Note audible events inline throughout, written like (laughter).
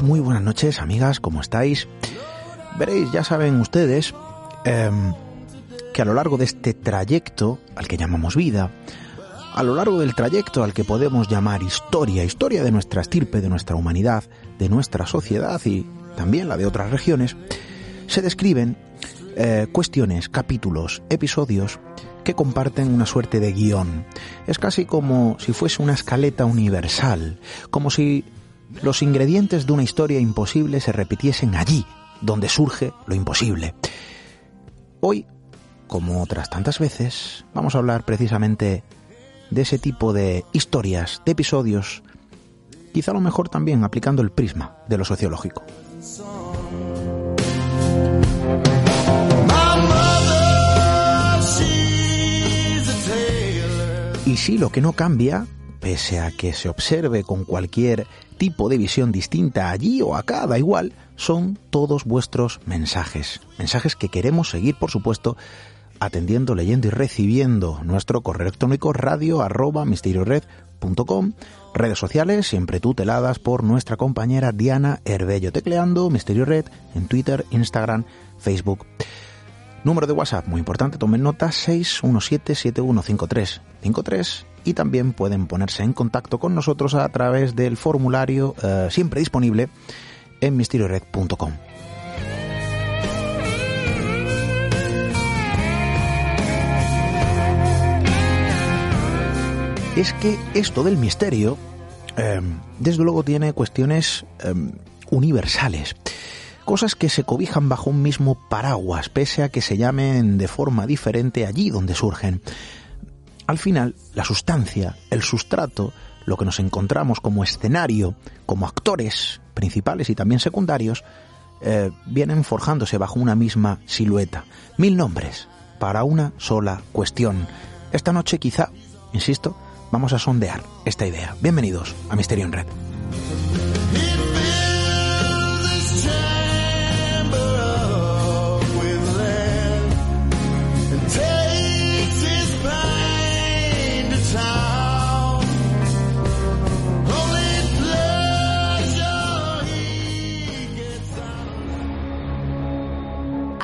muy buenas noches amigas, ¿cómo estáis? Veréis, ya saben ustedes em, que a lo largo de este trayecto al que llamamos vida, a lo largo del trayecto al que podemos llamar historia, historia de nuestra estirpe, de nuestra humanidad, de nuestra sociedad y también la de otras regiones, se describen eh, cuestiones, capítulos, episodios que comparten una suerte de guion. Es casi como si fuese una escaleta universal, como si los ingredientes de una historia imposible se repitiesen allí, donde surge lo imposible. Hoy, como otras tantas veces, vamos a hablar precisamente de ese tipo de historias, de episodios, quizá a lo mejor también aplicando el prisma de lo sociológico. Y si lo que no cambia, pese a que se observe con cualquier tipo de visión distinta allí o acá, da igual, son todos vuestros mensajes. Mensajes que queremos seguir, por supuesto, atendiendo, leyendo y recibiendo nuestro correo electrónico radio arroba misteriored.com, redes sociales siempre tuteladas por nuestra compañera Diana Herbello, tecleando Misterio Red en Twitter, Instagram, Facebook. Número de WhatsApp, muy importante, tomen nota, 617-715353 y también pueden ponerse en contacto con nosotros a través del formulario eh, siempre disponible en misteriored.com. Es que esto del misterio, em, desde luego, tiene cuestiones em, universales cosas que se cobijan bajo un mismo paraguas, pese a que se llamen de forma diferente allí donde surgen. Al final, la sustancia, el sustrato, lo que nos encontramos como escenario, como actores principales y también secundarios, eh, vienen forjándose bajo una misma silueta. Mil nombres para una sola cuestión. Esta noche quizá, insisto, vamos a sondear esta idea. Bienvenidos a Misterio en Red.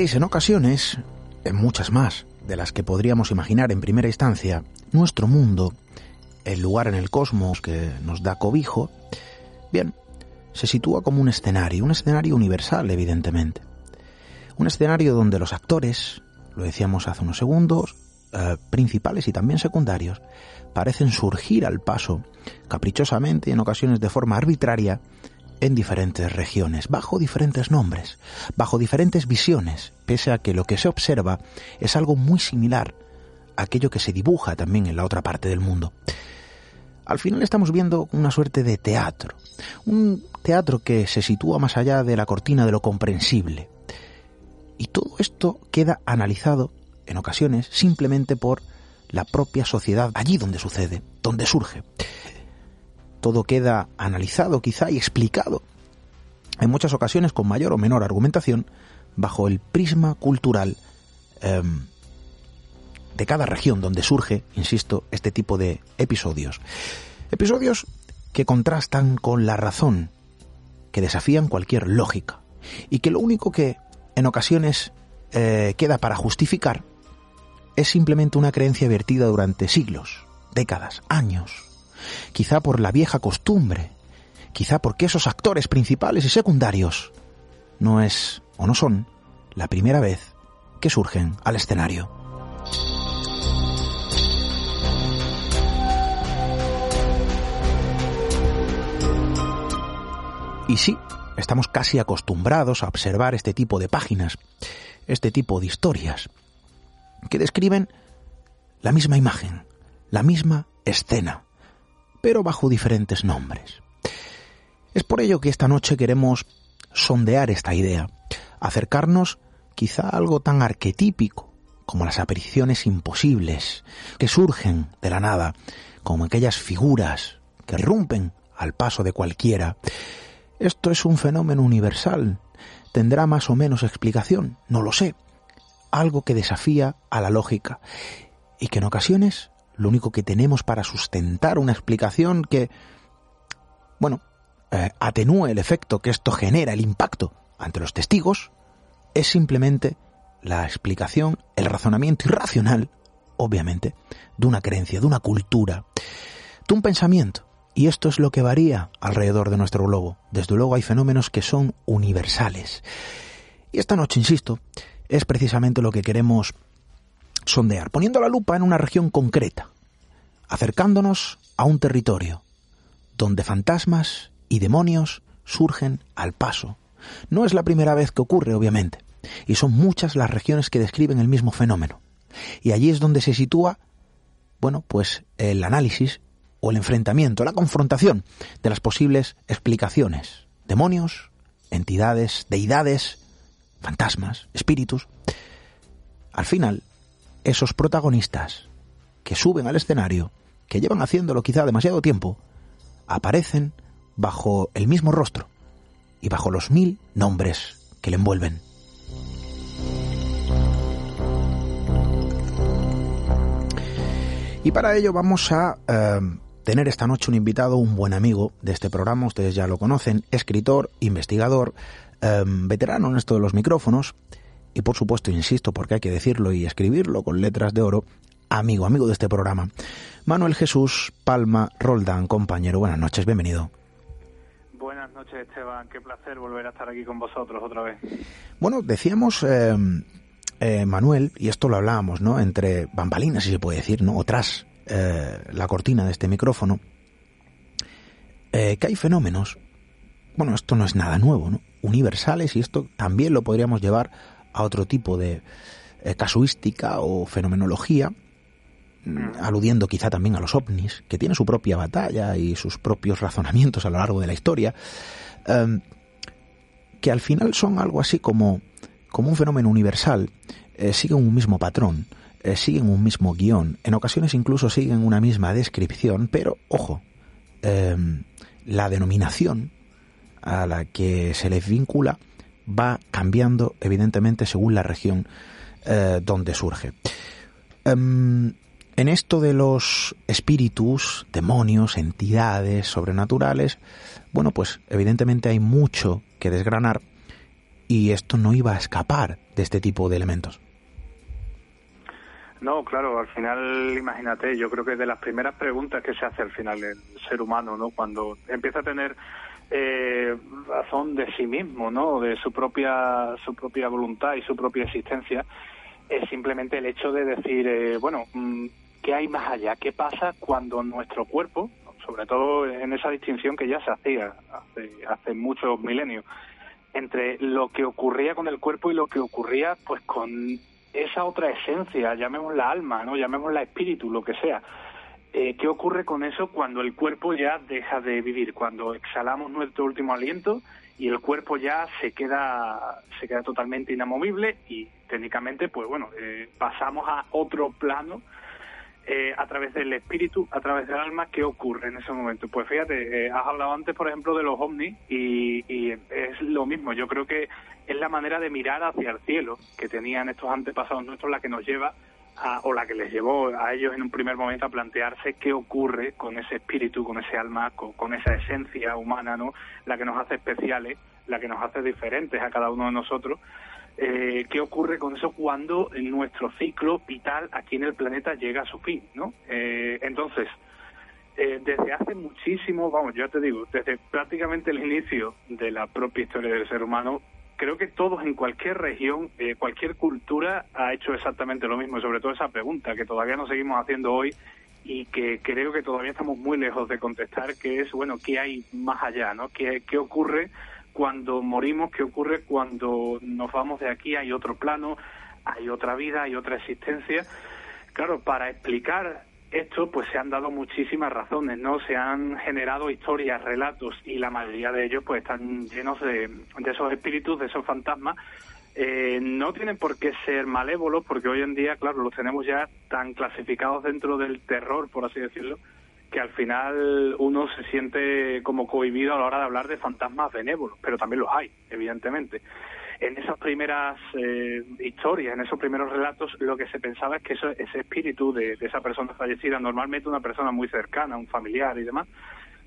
En ocasiones, en muchas más de las que podríamos imaginar en primera instancia, nuestro mundo, el lugar en el cosmos que nos da cobijo, bien, se sitúa como un escenario, un escenario universal, evidentemente. Un escenario donde los actores, lo decíamos hace unos segundos, eh, principales y también secundarios, parecen surgir al paso, caprichosamente y en ocasiones de forma arbitraria, en diferentes regiones, bajo diferentes nombres, bajo diferentes visiones, pese a que lo que se observa es algo muy similar a aquello que se dibuja también en la otra parte del mundo. Al final estamos viendo una suerte de teatro, un teatro que se sitúa más allá de la cortina de lo comprensible. Y todo esto queda analizado, en ocasiones, simplemente por la propia sociedad, allí donde sucede, donde surge todo queda analizado quizá y explicado, en muchas ocasiones con mayor o menor argumentación, bajo el prisma cultural em, de cada región donde surge, insisto, este tipo de episodios. Episodios que contrastan con la razón, que desafían cualquier lógica y que lo único que en ocasiones eh, queda para justificar es simplemente una creencia vertida durante siglos, décadas, años, quizá por la vieja costumbre, quizá porque esos actores principales y secundarios no es o no son la primera vez que surgen al escenario. Y sí, estamos casi acostumbrados a observar este tipo de páginas, este tipo de historias, que describen la misma imagen, la misma escena, pero bajo diferentes nombres. Es por ello que esta noche queremos sondear esta idea, acercarnos quizá a algo tan arquetípico como las apariciones imposibles que surgen de la nada, como aquellas figuras que rompen al paso de cualquiera. Esto es un fenómeno universal. ¿Tendrá más o menos explicación? No lo sé. Algo que desafía a la lógica y que en ocasiones lo único que tenemos para sustentar una explicación que, bueno, eh, atenúe el efecto que esto genera, el impacto ante los testigos, es simplemente la explicación, el razonamiento irracional, obviamente, de una creencia, de una cultura, de un pensamiento. Y esto es lo que varía alrededor de nuestro globo. Desde luego hay fenómenos que son universales. Y esta noche, insisto, es precisamente lo que queremos sondear, poniendo la lupa en una región concreta, acercándonos a un territorio donde fantasmas y demonios surgen al paso. No es la primera vez que ocurre, obviamente, y son muchas las regiones que describen el mismo fenómeno. Y allí es donde se sitúa, bueno, pues el análisis o el enfrentamiento, la confrontación de las posibles explicaciones. Demonios, entidades, deidades, fantasmas, espíritus. Al final, esos protagonistas que suben al escenario, que llevan haciéndolo quizá demasiado tiempo, aparecen bajo el mismo rostro y bajo los mil nombres que le envuelven. Y para ello vamos a eh, tener esta noche un invitado, un buen amigo de este programa, ustedes ya lo conocen, escritor, investigador, eh, veterano en esto de los micrófonos, y por supuesto, insisto, porque hay que decirlo y escribirlo con letras de oro, amigo, amigo de este programa, Manuel Jesús Palma Roldán, compañero. Buenas noches, bienvenido. Buenas noches, Esteban. Qué placer volver a estar aquí con vosotros otra vez. Bueno, decíamos, eh, eh, Manuel, y esto lo hablábamos, ¿no? Entre bambalinas, si se puede decir, ¿no? O tras eh, la cortina de este micrófono, que hay fenómenos, bueno, esto no es nada nuevo, ¿no? Universales, y esto también lo podríamos llevar a otro tipo de casuística o fenomenología, mm, aludiendo quizá también a los ovnis, que tiene su propia batalla y sus propios razonamientos a lo largo de la historia, em, que al final son algo así como, como un fenómeno universal, eh, siguen un mismo patrón, eh, siguen un mismo guion, en ocasiones incluso siguen una misma descripción, pero ojo, em, la denominación a la que se les vincula va cambiando evidentemente según la región eh, donde surge. Em, en esto de los espíritus, demonios, entidades sobrenaturales, bueno, pues evidentemente hay mucho que desgranar y esto no iba a escapar de este tipo de elementos. No, claro, al final, imagínate, yo creo que de las primeras preguntas que se hace al final el ser humano, ¿no? Cuando empieza a tener eh, razón de sí mismo, ¿no? De su propia, su propia voluntad y su propia existencia, es simplemente el hecho de decir, eh, bueno, mm, ¿qué hay más allá? ¿Qué pasa cuando nuestro cuerpo, sobre todo en esa distinción que ya se hacía hace, hace muchos milenios, entre lo que ocurría con el cuerpo y lo que ocurría pues con esa otra esencia, llamémosla alma, ¿no? llamémosla espíritu, lo que sea. Eh, ¿Qué ocurre con eso cuando el cuerpo ya deja de vivir? Cuando exhalamos nuestro último aliento y el cuerpo ya se queda se queda totalmente inamovible y técnicamente pues bueno eh, pasamos a otro plano eh, a través del espíritu, a través del alma, ¿qué ocurre en ese momento? Pues fíjate, eh, has hablado antes, por ejemplo, de los ovnis y, y, es lo mismo. Yo creo que es la manera de mirar hacia el cielo que tenían estos antepasados nuestros la que nos lleva o la que les llevó a ellos en un primer momento a plantearse qué ocurre con ese espíritu, con ese alma, con, esa esencia humana, ¿no? La que nos hace especiales, la que nos hace diferentes a cada uno de nosotros. Eh, ¿Qué ocurre con eso cuando nuestro ciclo vital aquí en el planeta llega a su fin, ¿no? Eh, entonces, eh, desde hace muchísimo, vamos, yo te digo, desde prácticamente el inicio de la propia historia del ser humano, creo que todos en cualquier región, eh, cualquier cultura ha hecho exactamente lo mismo, sobre todo esa pregunta que todavía nos seguimos haciendo hoy y que creo que todavía estamos muy lejos de contestar, que es, bueno, ¿qué hay más allá? ¿no? ¿Qué, qué ocurre cuando morimos? ¿Qué ocurre cuando nos vamos de aquí? ¿Hay otro plano? ¿Hay otra vida? ¿Hay otra existencia? Claro, para explicar esto pues se han dado muchísimas razones, ¿no? Se han generado historias, relatos y la mayoría de ellos pues están llenos de, de esos espíritus, de esos fantasmas. Eh, no tienen por qué ser malévolos porque hoy en día, claro, los tenemos ya tan clasificados dentro del terror, por así decirlo, que al final uno se siente como cohibido a la hora de hablar de fantasmas benévolos, pero también los hay, evidentemente en esas primeras eh, historias, en esos primeros relatos, lo que se pensaba es que eso, ese espíritu de, esa persona fallecida, normalmente una persona muy cercana, un familiar y demás,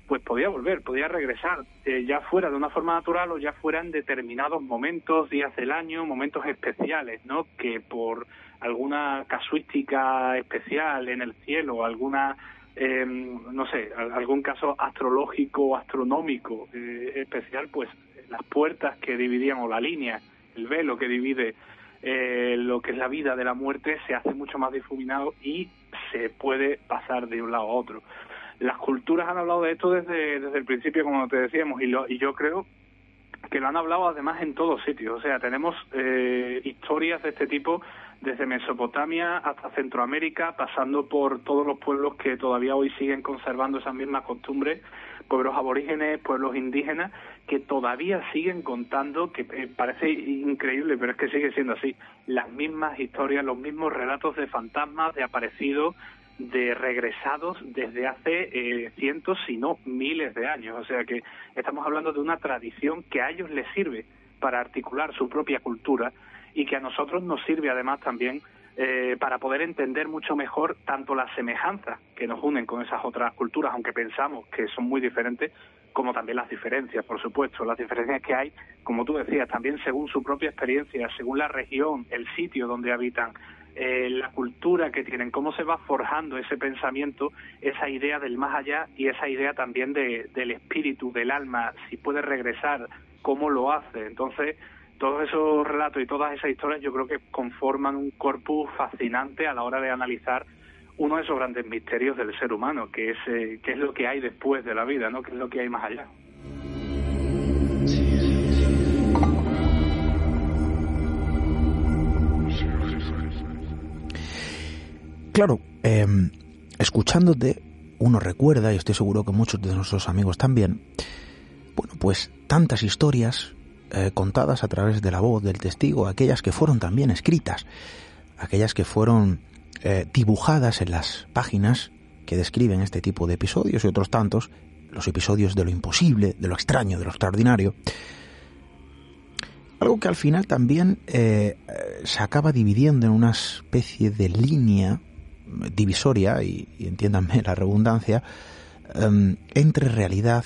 pues podía volver, podía regresar, eh, ya fuera de una forma natural o ya fuera en determinados momentos, días del año, momentos especiales, ¿no? Que por alguna casuística especial en el cielo, alguna eh, no sé, algún caso astrológico o astronómico especial, pues las puertas que dividían o la línea, el velo que divide eh, lo que es la vida de la muerte se hace mucho más difuminado y se puede pasar de un lado a otro. Las culturas han hablado de esto desde, desde el principio, como te decíamos, y, lo, y yo creo que lo han hablado además en todos sitios. O sea, tenemos eh, historias de este tipo desde Mesopotamia hasta Centroamérica, pasando por todos los pueblos que todavía hoy siguen conservando esas mismas costumbres, pueblos aborígenes, pueblos indígenas, que todavía siguen contando, que eh, parece increíble, pero es que sigue siendo así, las mismas historias, los mismos relatos de fantasmas, de aparecidos, de regresados desde hace eh, cientos, si no miles de años. O sea que estamos hablando de una tradición que a ellos les sirve para articular su propia cultura y que a nosotros nos sirve además también eh, para poder entender mucho mejor tanto las semejanzas que nos unen con esas otras culturas, aunque pensamos que son muy diferentes, como también las diferencias, por supuesto, las diferencias que hay, como tú decías, también según su propia experiencia, según la región, el sitio donde habitan, eh, la cultura que tienen, cómo se va forjando ese pensamiento, esa idea del más allá y esa idea también de, del espíritu, del alma, si puede regresar, cómo lo hace. Entonces, todos esos relatos y todas esas historias yo creo que conforman un corpus fascinante a la hora de analizar uno de esos grandes misterios del ser humano, que es eh, qué es lo que hay después de la vida, ¿no? ¿Qué es lo que hay más allá? Claro, em, escuchándote, uno recuerda, y estoy seguro que muchos de nuestros amigos también, bueno, pues tantas historias eh, contadas a través de la voz del testigo, aquellas que fueron también escritas, aquellas que fueron eh, dibujadas en las páginas que describen este tipo de episodios y otros tantos, los episodios de lo imposible, de lo extraño, de lo extraordinario. Algo que al final también eh, se acaba dividiendo en una especie de línea divisoria, y, entiéndanme la redundancia, em, entre realidad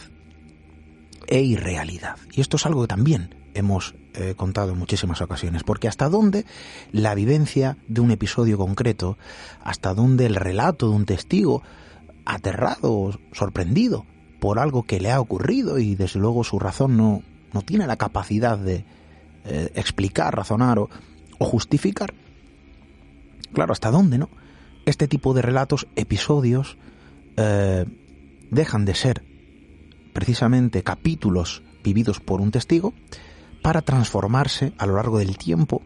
e irrealidad. Y esto es algo que también hemos eh, contado en muchísimas ocasiones, porque hasta dónde la vivencia de un episodio concreto, hasta dónde el relato de un testigo aterrado o sorprendido por algo que le ha ocurrido y desde luego su razón no, no tiene la capacidad de eh, explicar, razonar o, justificar. Claro, hasta dónde, ¿no? Este tipo de relatos, episodios, eh, dejan de ser precisamente capítulos vividos por un testigo para transformarse a lo largo del tiempo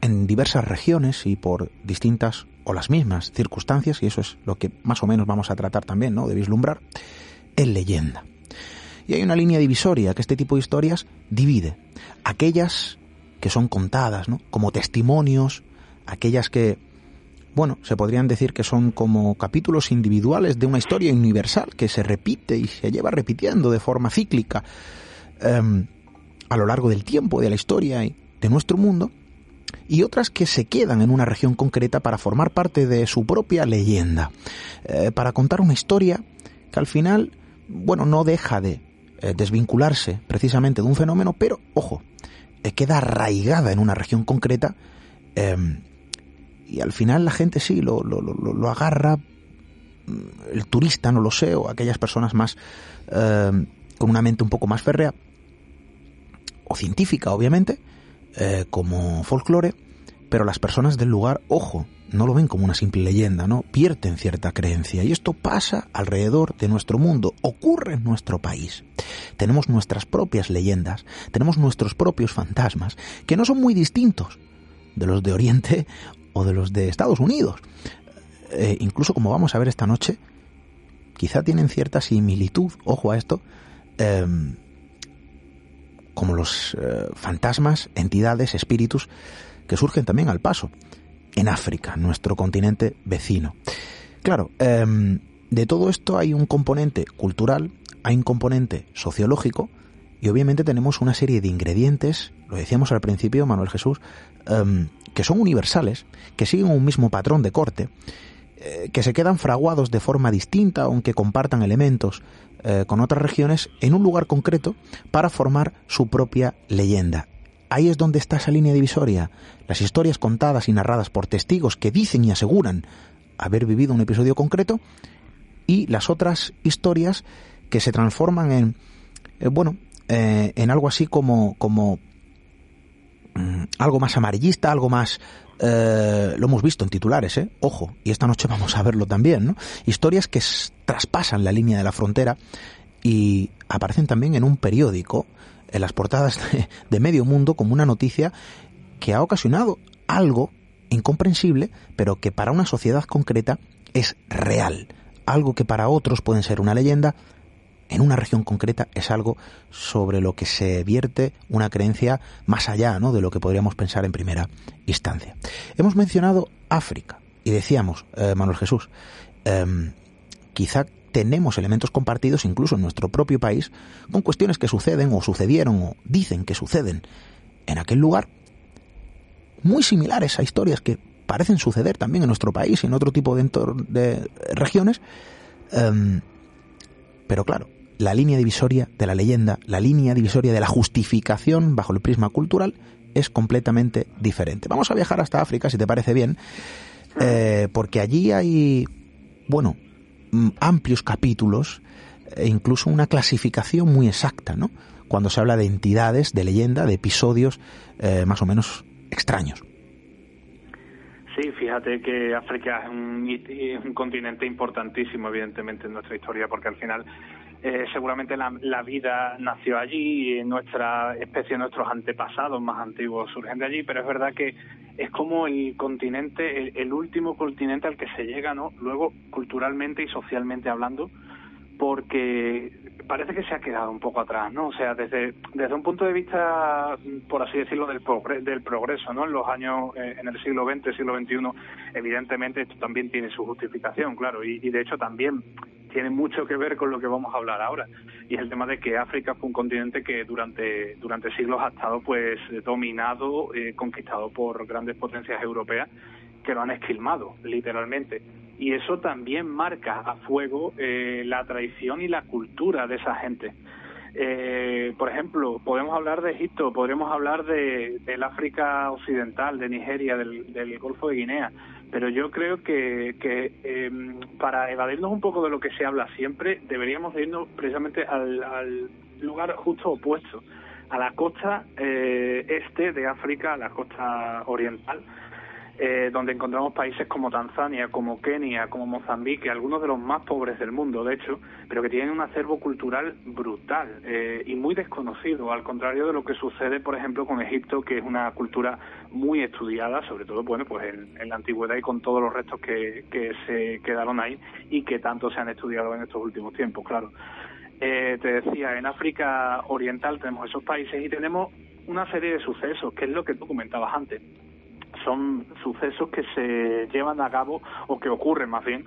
en diversas regiones y por distintas o las mismas circunstancias, y eso es lo que más o menos vamos a tratar también, ¿no? De vislumbrar, en leyenda. Y hay una línea divisoria que este tipo de historias divide. Aquellas que son contadas, ¿no? Como testimonios, aquellas que bueno, se podrían decir que son como capítulos individuales de una historia universal que se repite y se lleva repitiendo de forma cíclica em, a lo largo del tiempo de la historia y de nuestro mundo. y otras que se quedan en una región concreta para formar parte de su propia leyenda, eh, para contar una historia que al final, bueno, no deja de eh, desvincularse precisamente de un fenómeno, pero, ojo, eh, queda arraigada en una región concreta em, y al final la gente sí lo, lo, lo, agarra, mm, el turista, no lo sé, o aquellas personas más em, con una mente un poco más férrea, o científica, obviamente, eh, como folclore, pero las personas del lugar, ojo, no lo ven como una simple leyenda, ¿no? Pierden cierta creencia. Y esto pasa alrededor de nuestro mundo, ocurre en nuestro país. Tenemos nuestras propias leyendas, tenemos nuestros propios fantasmas, que no son muy distintos de los de Oriente (laughs) o de los de Estados Unidos. Eh, incluso como vamos a ver esta noche, quizá tienen cierta similitud, ojo a esto, em, como los eh, fantasmas, entidades, espíritus que surgen también al paso en África, nuestro continente vecino. Claro, em, de todo esto hay un componente cultural, hay un componente sociológico y obviamente tenemos una serie de ingredientes, lo decíamos al principio, Manuel Jesús, em, que son universales, que siguen un mismo patrón de corte, eh, que se quedan fraguados de forma distinta, aunque compartan elementos eh, con otras regiones, en un lugar concreto para formar su propia leyenda. Ahí es donde está esa línea divisoria. Las historias contadas y narradas por testigos que dicen y aseguran haber vivido un episodio concreto y las otras historias que se transforman en, eh, bueno, en algo así como, como mm, algo más amarillista, algo más eh, lo hemos visto en titulares, ¿eh? Ojo, y esta noche vamos a verlo también, ¿no? Historias que traspasan la línea de la frontera y aparecen también en un periódico, en las portadas de, medio mundo, como una noticia que ha ocasionado algo incomprensible, pero que para una sociedad concreta es real. Algo que para otros pueden ser una leyenda, en una región concreta es algo sobre lo que se vierte una creencia más allá ¿no? de lo que podríamos pensar en primera instancia. Hemos mencionado África y decíamos, eh, Manuel Jesús, em, quizá tenemos elementos compartidos incluso en nuestro propio país con cuestiones que suceden o sucedieron o dicen que suceden en aquel lugar, muy similares a historias que parecen suceder también en nuestro país y en otro tipo de, de regiones, em, pero claro, la línea divisoria de la leyenda, la línea divisoria de la justificación bajo el prisma cultural es completamente diferente. Vamos a viajar hasta África, si te parece bien, eh, porque allí hay, bueno, mm, amplios capítulos e incluso una clasificación muy exacta, ¿no? Cuando se habla de entidades, de leyenda, de episodios eh, más o menos extraños. Sí, fíjate que África es un, continente importantísimo, evidentemente, en nuestra historia, porque al final eh, seguramente la, vida nació allí y nuestra especie, nuestros antepasados más antiguos surgen de allí, pero es verdad que es como el continente, el, último continente al que se llega, ¿no? Luego, culturalmente y socialmente hablando, porque parece que se ha quedado un poco atrás, ¿no? O sea, desde, desde un punto de vista, por así decirlo, del, del progreso, ¿no? En los años, eh, en el siglo XX, siglo XXI, evidentemente esto también tiene su justificación, claro, y de hecho también tiene mucho que ver con lo que vamos a hablar ahora y es el tema de que África fue un continente que durante durante siglos ha estado pues dominado eh, conquistado por grandes potencias europeas que lo han esquilmado literalmente y eso también marca a fuego eh, la tradición y la cultura de esa gente. Eh, por ejemplo, podemos hablar de Egipto, podríamos hablar de, del África Occidental, de Nigeria, del, Golfo de Guinea, pero yo creo que, que em, para evadirnos un poco de lo que se habla siempre, deberíamos irnos precisamente al, lugar justo opuesto, a la costa eh, este de África, a la costa oriental, eh, donde encontramos países como Tanzania, como Kenia, como Mozambique, algunos de los más pobres del mundo, de hecho, pero que tienen un acervo cultural brutal eh, y muy desconocido, al contrario de lo que sucede, por ejemplo, con Egipto, que es una cultura muy estudiada, sobre todo, bueno, pues en, la antigüedad y con todos los restos que, que se quedaron ahí y que tanto se han estudiado en estos últimos tiempos, claro. Eh, te decía, en África Oriental tenemos esos países y tenemos una serie de sucesos, que es lo que tú comentabas antes son sucesos que se llevan a cabo o que ocurren más bien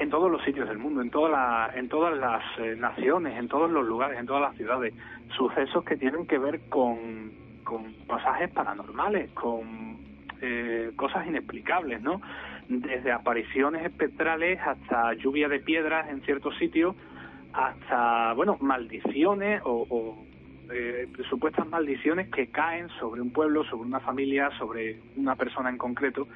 en todos los sitios del mundo, en, toda en todas las eh, naciones, en todos los lugares, en todas las ciudades. Sucesos que tienen que ver con, pasajes paranormales, con eh, cosas inexplicables, ¿no? Desde apariciones espectrales hasta lluvia de piedras en ciertos sitios, hasta, bueno, maldiciones o, eh, supuestas maldiciones que caen sobre un pueblo, sobre una familia, sobre una persona en concreto,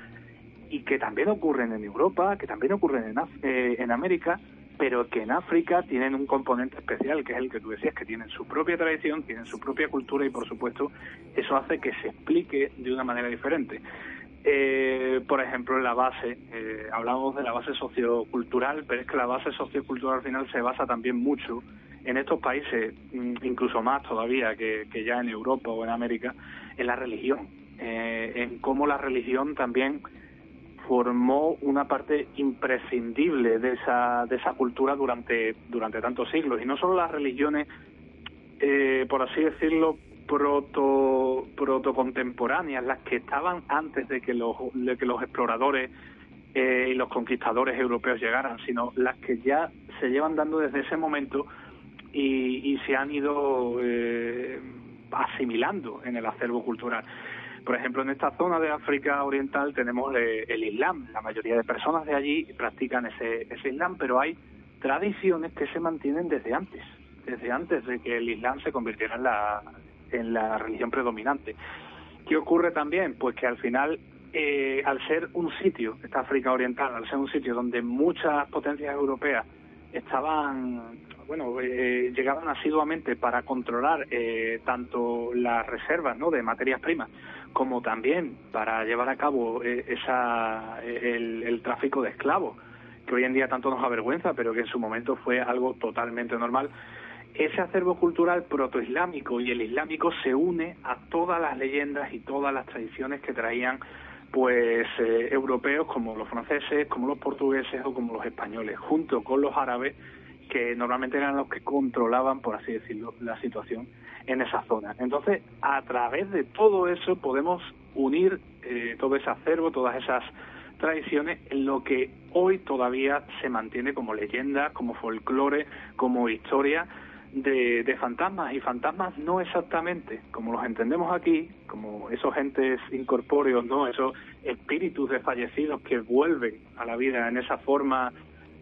y que también ocurren en Europa, que también ocurren en, eh, en América, pero que en África tienen un componente especial, que es el que tú decías, que tienen su propia tradición, tienen su propia cultura y, por supuesto, eso hace que se explique de una manera diferente. Eh, por ejemplo, en la base, eh, hablamos de la base sociocultural, pero es que la base sociocultural al final se basa también mucho en estos países, mm, incluso más todavía que, ya en Europa o en América, en la religión, eh, en cómo la religión también formó una parte imprescindible de esa, de esa cultura durante, durante tantos siglos. Y no solo las religiones, eh, por así decirlo, proto, protocontemporáneas, las que estaban antes de que los, de que los exploradores eh, y los conquistadores europeos llegaran, sino las que ya se llevan dando desde ese momento y, y se han ido eh, asimilando en el acervo cultural. Por ejemplo, en esta zona de África Oriental tenemos eh, el Islam. La mayoría de personas de allí practican ese, ese Islam, pero hay tradiciones que se mantienen desde antes, desde antes de que el Islam se convirtiera en la, en la religión predominante. ¿Qué ocurre también? Pues que al final, eh, al ser un sitio, esta África Oriental, al ser un sitio donde muchas potencias europeas estaban bueno, eh, llegaban asiduamente para controlar eh, tanto las reservas ¿no? de materias primas como también para llevar a cabo eh, esa, el, tráfico de esclavos, que hoy en día tanto nos avergüenza, pero que en su momento fue algo totalmente normal. Ese acervo cultural protoislámico y el islámico se une a todas las leyendas y todas las tradiciones que traían pues europeos como los franceses, como los portugueses o como los españoles, junto con los árabes que normalmente eran los que controlaban, por así decirlo, la situación en esa zona. Entonces, a través de todo eso podemos unir eh, todo ese acervo, todas esas tradiciones en lo que hoy todavía se mantiene como leyenda, como folclore, como historia de, de, fantasmas y fantasmas no exactamente como los entendemos aquí, como esos entes incorpóreos, no, esos espíritus de fallecidos que vuelven a la vida en esa forma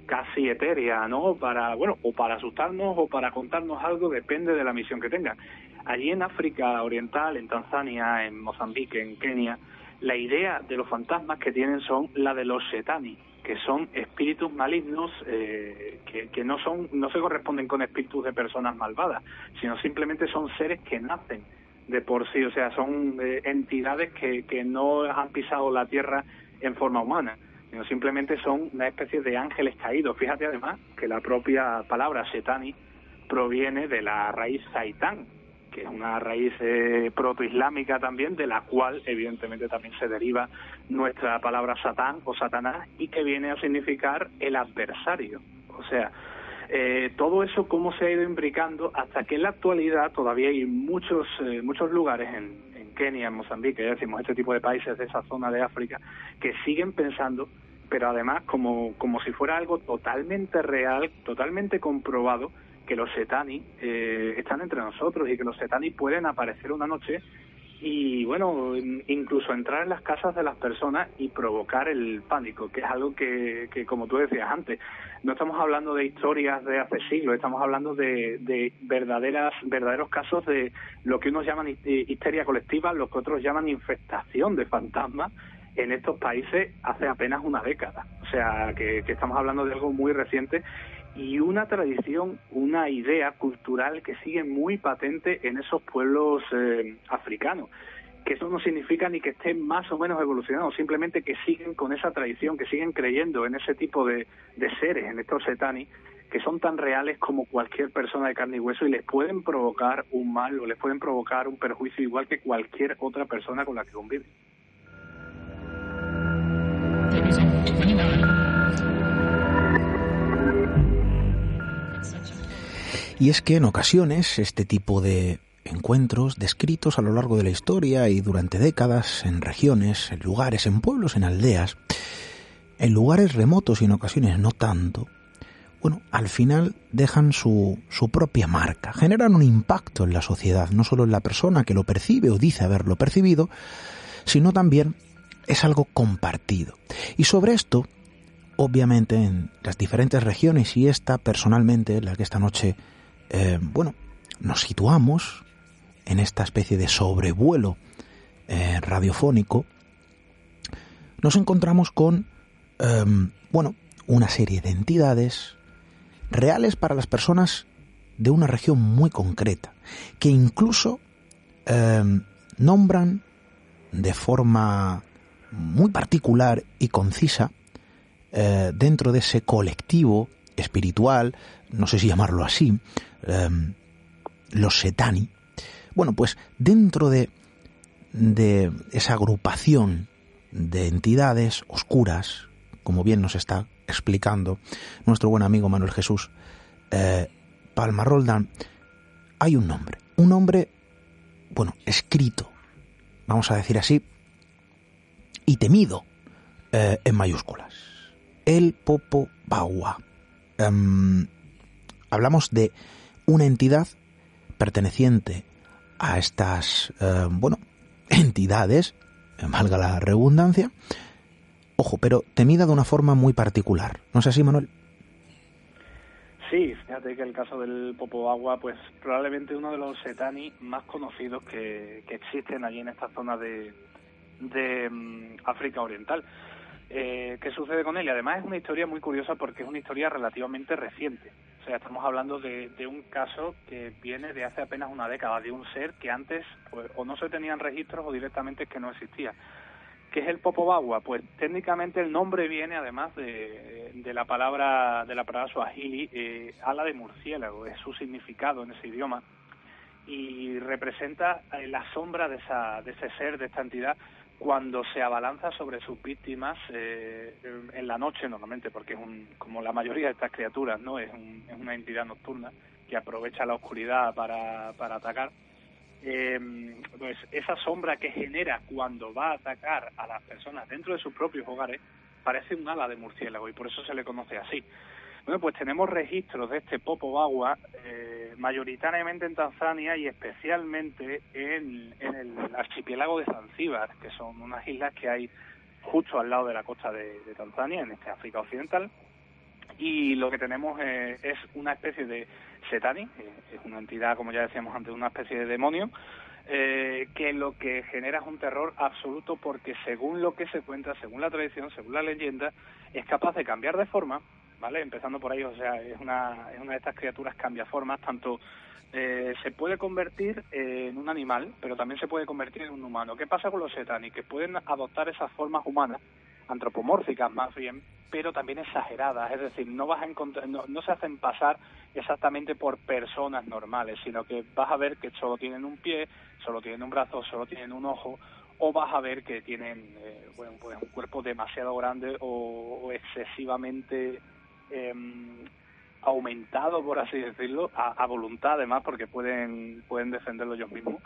casi etérea, ¿no? Para, bueno, o para asustarnos o para contarnos algo, depende de la misión que tengan. Allí en África Oriental, en Tanzania, en Mozambique, en Kenia, la idea de los fantasmas que tienen son la de los setani, que son espíritus malignos eh, que, que, no son no se corresponden con espíritus de personas malvadas, sino simplemente son seres que nacen de por sí, o sea, son eh, entidades que, que no han pisado la tierra en forma humana sino simplemente son una especie de ángeles caídos. Fíjate además que la propia palabra setani proviene de la raíz saitán, que es una raíz eh, protoislámica también, de la cual evidentemente también se deriva nuestra palabra satán o satanás y que viene a significar el adversario. O sea, eh, todo eso cómo se ha ido imbricando hasta que en la actualidad todavía hay muchos eh, muchos lugares en, Kenia, en Mozambique, ya decimos, este tipo de países de esa zona de África, que siguen pensando, pero además como, como si fuera algo totalmente real, totalmente comprobado, que los setani eh, están entre nosotros y que los setani pueden aparecer una noche y bueno, incluso entrar en las casas de las personas y provocar el pánico, que es algo que, que como tú decías antes, no estamos hablando de historias de hace siglos, estamos hablando de, de verdaderas, verdaderos casos de lo que unos llaman histeria colectiva, lo que otros llaman infestación de fantasmas en estos países hace apenas una década. O sea, que, que estamos hablando de algo muy reciente y una tradición, una idea cultural que sigue muy patente en esos pueblos eh, africanos. Que eso no significa ni que estén más o menos evolucionados, simplemente que siguen con esa tradición, que siguen creyendo en ese tipo de, seres, en estos setani, que son tan reales como cualquier persona de carne y hueso y les pueden provocar un mal o les pueden provocar un perjuicio igual que cualquier otra persona con la que conviven. Y es que en ocasiones este tipo de encuentros descritos a lo largo de la historia y durante décadas en regiones, en lugares, en pueblos, en aldeas, en lugares remotos y en ocasiones no tanto, bueno, al final dejan su, su propia marca, generan un impacto en la sociedad, no solo en la persona que lo percibe o dice haberlo percibido, sino también es algo compartido. Y sobre esto, obviamente, en las diferentes regiones y esta personalmente, la que esta noche, eh, bueno, nos situamos en esta especie de sobrevuelo eh, radiofónico, nos encontramos con, em, bueno, una serie de entidades reales para las personas de una región muy concreta, que incluso em, nombran de forma muy particular y concisa eh, dentro de ese colectivo espiritual, no sé si llamarlo así, em, los setani. Bueno, pues dentro de, de esa agrupación de entidades oscuras, como bien nos está explicando nuestro buen amigo Manuel Jesús eh, Palma Roldán, hay un nombre, un nombre, bueno, escrito, vamos a decir así, y temido eh, en mayúsculas. El Popo Bagua. Em, hablamos de una entidad perteneciente a estas, eh, bueno, (laughs) entidades valga la redundancia. Ojo, pero temida de una forma muy particular. ¿No es así, Manuel? Sí, fíjate que el caso del Popo Agua, pues probablemente uno de los setani más conocidos que, existen allí en esta zona de, de mm, África Oriental. Eh, ¿Qué sucede con él? Y además es una historia muy curiosa porque es una historia relativamente reciente. O sea, estamos hablando de, un caso que viene de hace apenas una década, de un ser que antes pues, o no se tenían registros o directamente que no existía. ¿Qué es el Popobagua? Pues técnicamente el nombre viene además de, la palabra de la palabra suajili, eh, ala de murciélago, es su significado en ese idioma y representa eh, la sombra de, esa, de ese ser, de esta entidad cuando se abalanza sobre sus víctimas eh, en la noche normalmente, porque es un, como la mayoría de estas criaturas, no es, una entidad nocturna que aprovecha la oscuridad para, para atacar. Eh, pues esa sombra que genera cuando va a atacar a las personas dentro de sus propios hogares parece un ala de murciélago y por eso se le conoce así. Bueno, pues tenemos registros de este Popo Bagua eh, mayoritariamente en Tanzania y especialmente en, el archipiélago de Zanzíbar, que son unas islas que hay justo al lado de la costa de, Tanzania, en este África Occidental. Y lo que tenemos eh, es una especie de Setani, es una entidad, como ya decíamos antes, una especie de demonio, eh, que lo que genera es un terror absoluto porque según lo que se cuenta, según la tradición, según la leyenda, es capaz de cambiar de forma ¿vale? Empezando por ahí, o sea, es una, es una de estas criaturas cambia formas, tanto eh, se puede convertir en un animal, pero también se puede convertir en un humano. ¿Qué pasa con los setani? Que pueden adoptar esas formas humanas, antropomórficas más bien, pero también exageradas, es decir, no vas a encontrar, no, no, se hacen pasar exactamente por personas normales, sino que vas a ver que solo tienen un pie, solo tienen un brazo, solo tienen un ojo, o vas a ver que tienen eh, bueno, pues un cuerpo demasiado grande o excesivamente eh, aumentado, por así decirlo, a, voluntad además, porque pueden, pueden defenderlo ellos mismos,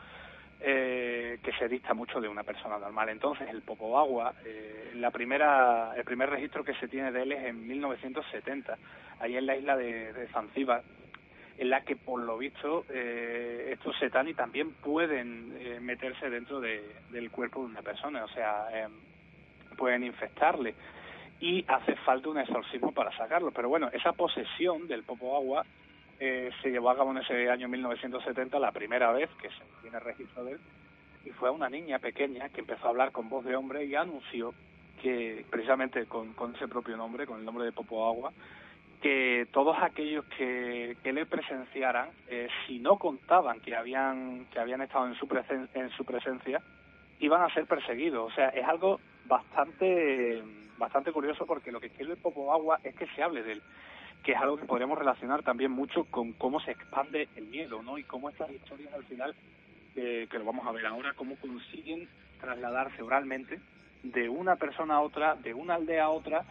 eh, que se dista mucho de una persona normal. Entonces, el Popo Agua, eh, la primera, el primer registro que se tiene de él es en 1970, ahí en la isla de, Zanzíbar, en la que, por lo visto, eh, estos setani también pueden eh, meterse dentro del cuerpo de una persona, o sea, em, pueden infectarle y hace falta un exorcismo para sacarlo. Pero bueno, esa posesión del Popo Agua eh, se llevó a cabo en ese año 1970 la primera vez que se tiene registro de él y fue a una niña pequeña que empezó a hablar con voz de hombre y anunció que precisamente con, ese propio nombre, con el nombre de Popo Agua, que todos aquellos que, que le presenciaran, eh, si no contaban que habían que habían estado en su, en su presencia, iban a ser perseguidos. O sea, es algo bastante bastante curioso porque lo que quiere el Popo Agua es que se hable de él, que es algo que podríamos relacionar también mucho con cómo se expande el miedo, ¿no? Y cómo estas historias al final, eh, que lo vamos a ver ahora, cómo consiguen trasladarse oralmente de una persona a otra, de una aldea a otra,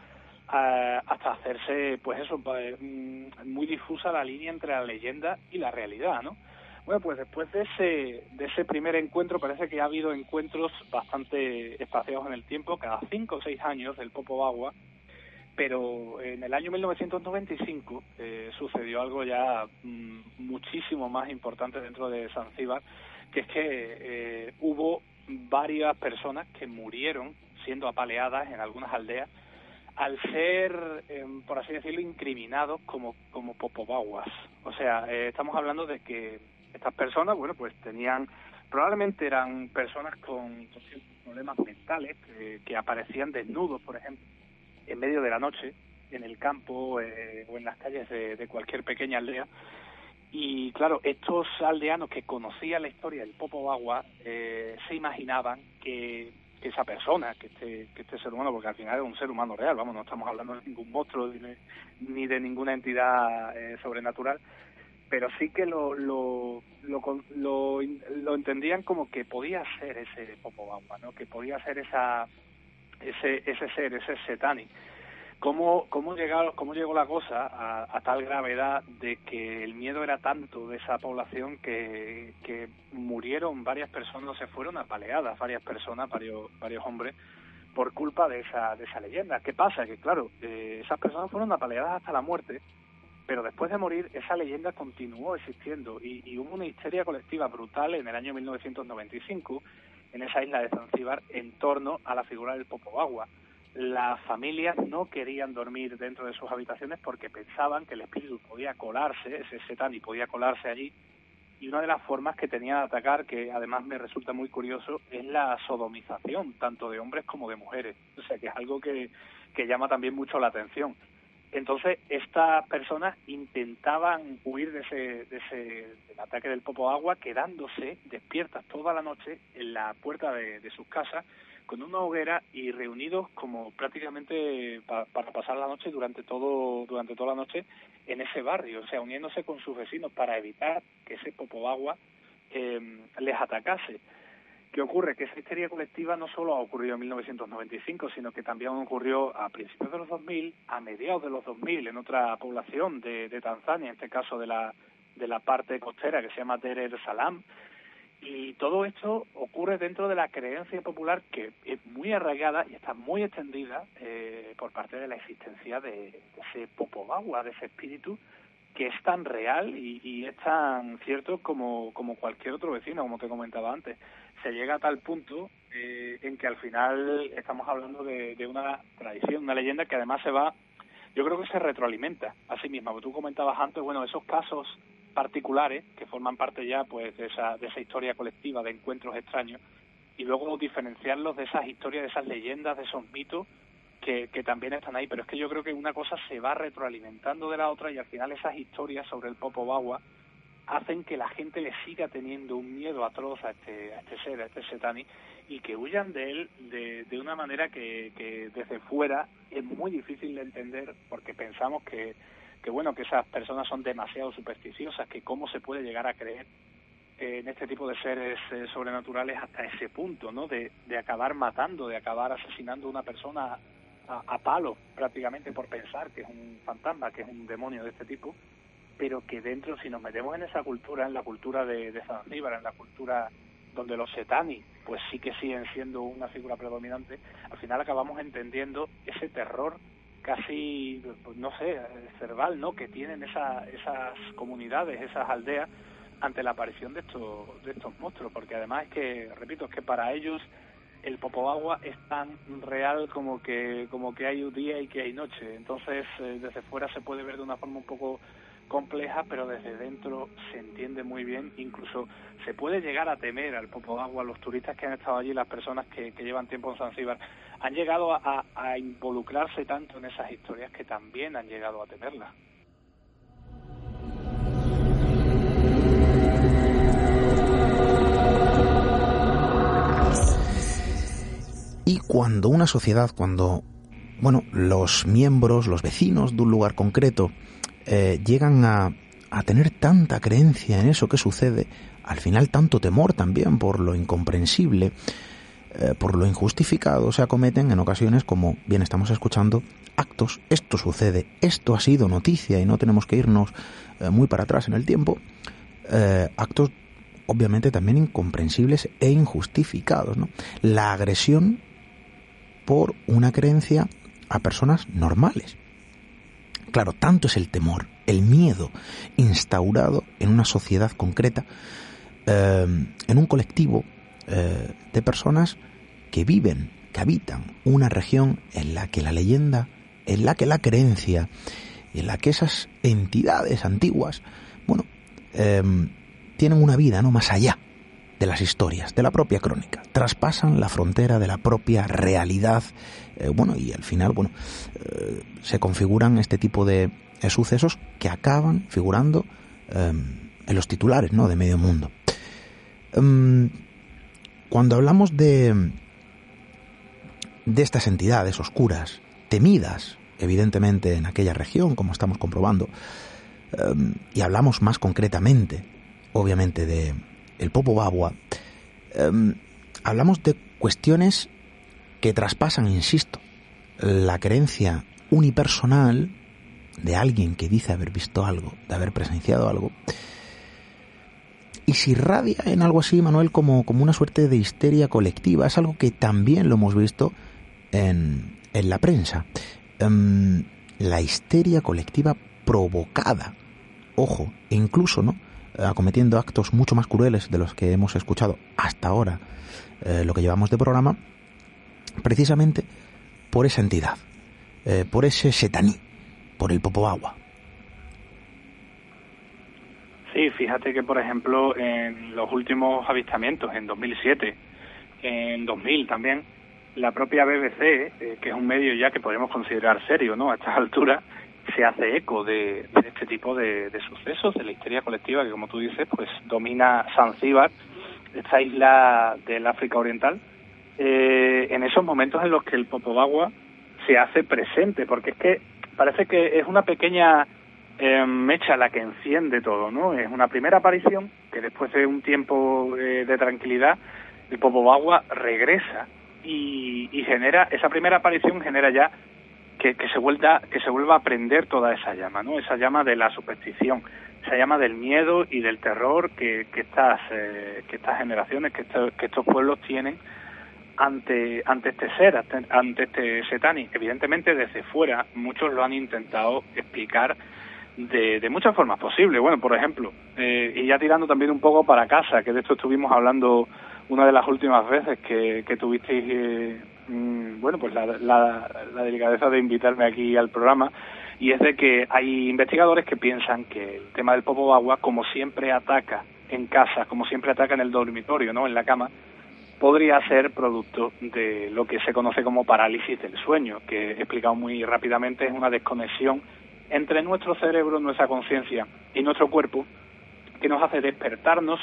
hasta hacerse, pues eso, mm, muy difusa la línea entre la leyenda y la realidad, ¿no? Bueno, pues después de ese, de ese primer encuentro parece que ha habido encuentros bastante espaciados en el tiempo, cada cinco o seis años del Popo Agua, pero en el año 1995 eh, sucedió algo ya mm, muchísimo más importante dentro de Zanzíbar, que es que eh, hubo varias personas que murieron siendo apaleadas en algunas aldeas al ser, em, por así decirlo, incriminados como, como popobaguas. O sea, eh, estamos hablando de que estas personas, bueno, pues tenían, probablemente eran personas con, problemas mentales que, aparecían desnudos, por ejemplo, en medio de la noche, en el campo eh, o en las calles de, cualquier pequeña aldea. Y claro, estos aldeanos que conocían la historia del Popobagua eh, se imaginaban que esa persona, que este, que este ser humano, porque al final es un ser humano real, vamos, no estamos hablando de ningún monstruo ni de, ninguna entidad eh, sobrenatural, pero sí que lo, lo, lo, lo, entendían como que podía ser ese Popobamba, ¿no? que podía ser esa, ese, ese ser, ese Setani ¿Cómo, cómo, llegó, cómo llegó la cosa a, tal gravedad de que el miedo era tanto de esa población que, que murieron varias personas, se fueron apaleadas varias personas, varios, varios hombres, por culpa de esa, de esa leyenda? ¿Qué pasa? Que claro, eh, esas personas fueron apaleadas hasta la muerte, pero después de morir esa leyenda continuó existiendo y, hubo una histeria colectiva brutal en el año 1995 en esa isla de Zanzíbar en torno a la figura del Popobagua las familias no querían dormir dentro de sus habitaciones porque pensaban que el espíritu podía colarse, ese setani podía colarse allí, y una de las formas que tenía de atacar, que además me resulta muy curioso, es la sodomización, tanto de hombres como de mujeres. O sea, que es algo que, que llama también mucho la atención. Entonces, estas personas intentaban huir de ese, de ese del ataque del popo agua, quedándose despiertas toda la noche en la puerta de, de sus casas con una hoguera y reunidos como prácticamente para pasar la noche durante todo durante toda la noche en ese barrio, o sea, uniéndose con sus vecinos para evitar que ese popobagua eh, les atacase. ¿Qué ocurre? Que esa histeria colectiva no solo ha ocurrido en 1995, sino que también ocurrió a principios de los 2000, a mediados de los 2000, en otra población de, Tanzania, en este caso de la, de la parte costera que se llama Ter el Salam, y todo esto ocurre dentro de la creencia popular que es muy arraigada y está muy extendida eh, por parte de la existencia de, ese popobagua, de ese espíritu que es tan real y, es tan cierto como, como cualquier otro vecino, como te comentaba antes. Se llega a tal punto eh, en que al final estamos hablando de, una tradición, una leyenda que además se va, yo creo que se retroalimenta a sí misma. Tú comentabas antes, bueno, esos casos particulares que forman parte ya pues de esa, de esa historia colectiva de encuentros extraños y luego diferenciarlos de esas historias, de esas leyendas, de esos mitos que, que también están ahí. Pero es que yo creo que una cosa se va retroalimentando de la otra y al final esas historias sobre el Popo Bagua hacen que la gente le siga teniendo un miedo atroz a este, a este ser, a este Setani, y que huyan de él de, de una manera que, que desde fuera es muy difícil de entender porque pensamos que que bueno, que esas personas son demasiado supersticiosas, que cómo se puede llegar a creer en este tipo de seres eh, sobrenaturales hasta ese punto, ¿no? De, de, acabar matando, de acabar asesinando a una persona a, a palo, prácticamente por pensar que es un fantasma, que es un demonio de este tipo, pero que dentro, si nos metemos en esa cultura, en la cultura de, de Zanzíbar, en la cultura donde los setani, pues sí que siguen siendo una figura predominante, al final acabamos entendiendo ese terror casi, pues, no sé, cerval, ¿no? Que tienen esa, esas comunidades, esas aldeas, ante la aparición de estos, de estos monstruos, porque además es que, repito, es que para ellos el Popobagua es tan real como que, como que hay un día y que hay noche. Entonces, eh, desde fuera se puede ver de una forma un poco compleja, pero desde dentro se entiende muy bien. Incluso se puede llegar a temer al Popobagua, los turistas que han estado allí, las personas que, que llevan tiempo en Zanzíbar, han llegado a, a involucrarse tanto en esas historias que también han llegado a temerlas. Y cuando una sociedad, cuando, bueno, los miembros, los vecinos de un lugar concreto, eh, llegan a, a tener tanta creencia en eso que sucede, al final tanto temor también por lo incomprensible, eh, por lo injustificado, se acometen en ocasiones, como bien estamos escuchando, actos, esto sucede, esto ha sido noticia y no tenemos que irnos eh, muy para atrás en el tiempo, actos obviamente también incomprensibles e injustificados. ¿no? La agresión por una creencia a personas normales. Claro, tanto es el temor, el miedo instaurado en una sociedad concreta, eh, en un colectivo eh, de personas que viven que habitan una región en la que la leyenda, en la que la creencia, en la que esas entidades antiguas, bueno, em, tienen una vida, ¿no? Más allá de las historias, de la propia crónica, traspasan la frontera de la propia realidad, eh, bueno, y al final, bueno, eh, se configuran este tipo de sucesos que acaban figurando em, en los titulares, ¿no? De medio mundo. Em, cuando hablamos de de estas entidades oscuras, temidas, evidentemente, en aquella región, como estamos comprobando, y hablamos más concretamente, obviamente, de el Popo Bagua, em, hablamos de cuestiones que traspasan, insisto, la creencia unipersonal de alguien que dice haber visto algo, de haber presenciado algo, y si irradia en algo así, Manuel, como, como una suerte de histeria colectiva. Es algo que también lo hemos visto en, en la prensa. Em, la histeria colectiva provocada, ojo, incluso, ¿no? acometiendo actos mucho más crueles de los que hemos escuchado hasta ahora, eh, lo que llevamos de programa, precisamente por esa entidad, eh, por ese setaní, por el Popoagua. Sí, fíjate que, por ejemplo, en los últimos avistamientos, en 2007, en 2000 también, la propia BBC, eh, que es un medio ya que podemos considerar serio, ¿no? A estas alturas, se hace eco de, este tipo de, sucesos, de la histeria colectiva que, como tú dices, pues domina Zanzíbar, esta isla del África Oriental, eh, en esos momentos en los que el Popobagua se hace presente, porque es que parece que es una pequeña eh, mecha la que enciende todo, ¿no? Es una primera aparición que después de un tiempo eh, de tranquilidad, el Popobagua regresa y, y genera, esa primera aparición genera ya que, se vuelva que se vuelva a prender toda esa llama, ¿no? Esa llama de la superstición, esa llama del miedo y del terror que, que estas eh, que estas generaciones, que, que estos pueblos tienen ante ante este ser, ante, este setani. Evidentemente desde fuera muchos lo han intentado explicar de, de muchas formas posibles. Bueno, por ejemplo, eh, y ya tirando también un poco para casa, que de esto estuvimos hablando una de las últimas veces que, que tuvisteis eh, Mm, bueno, pues la, la, delicadeza de invitarme aquí al programa y es de que hay investigadores que piensan que el tema del popo agua, como siempre ataca en casa, como siempre ataca en el dormitorio, ¿no? En la cama, podría ser producto de lo que se conoce como parálisis del sueño, que he explicado muy rápidamente es una desconexión entre nuestro cerebro, nuestra conciencia y nuestro cuerpo que nos hace despertarnos,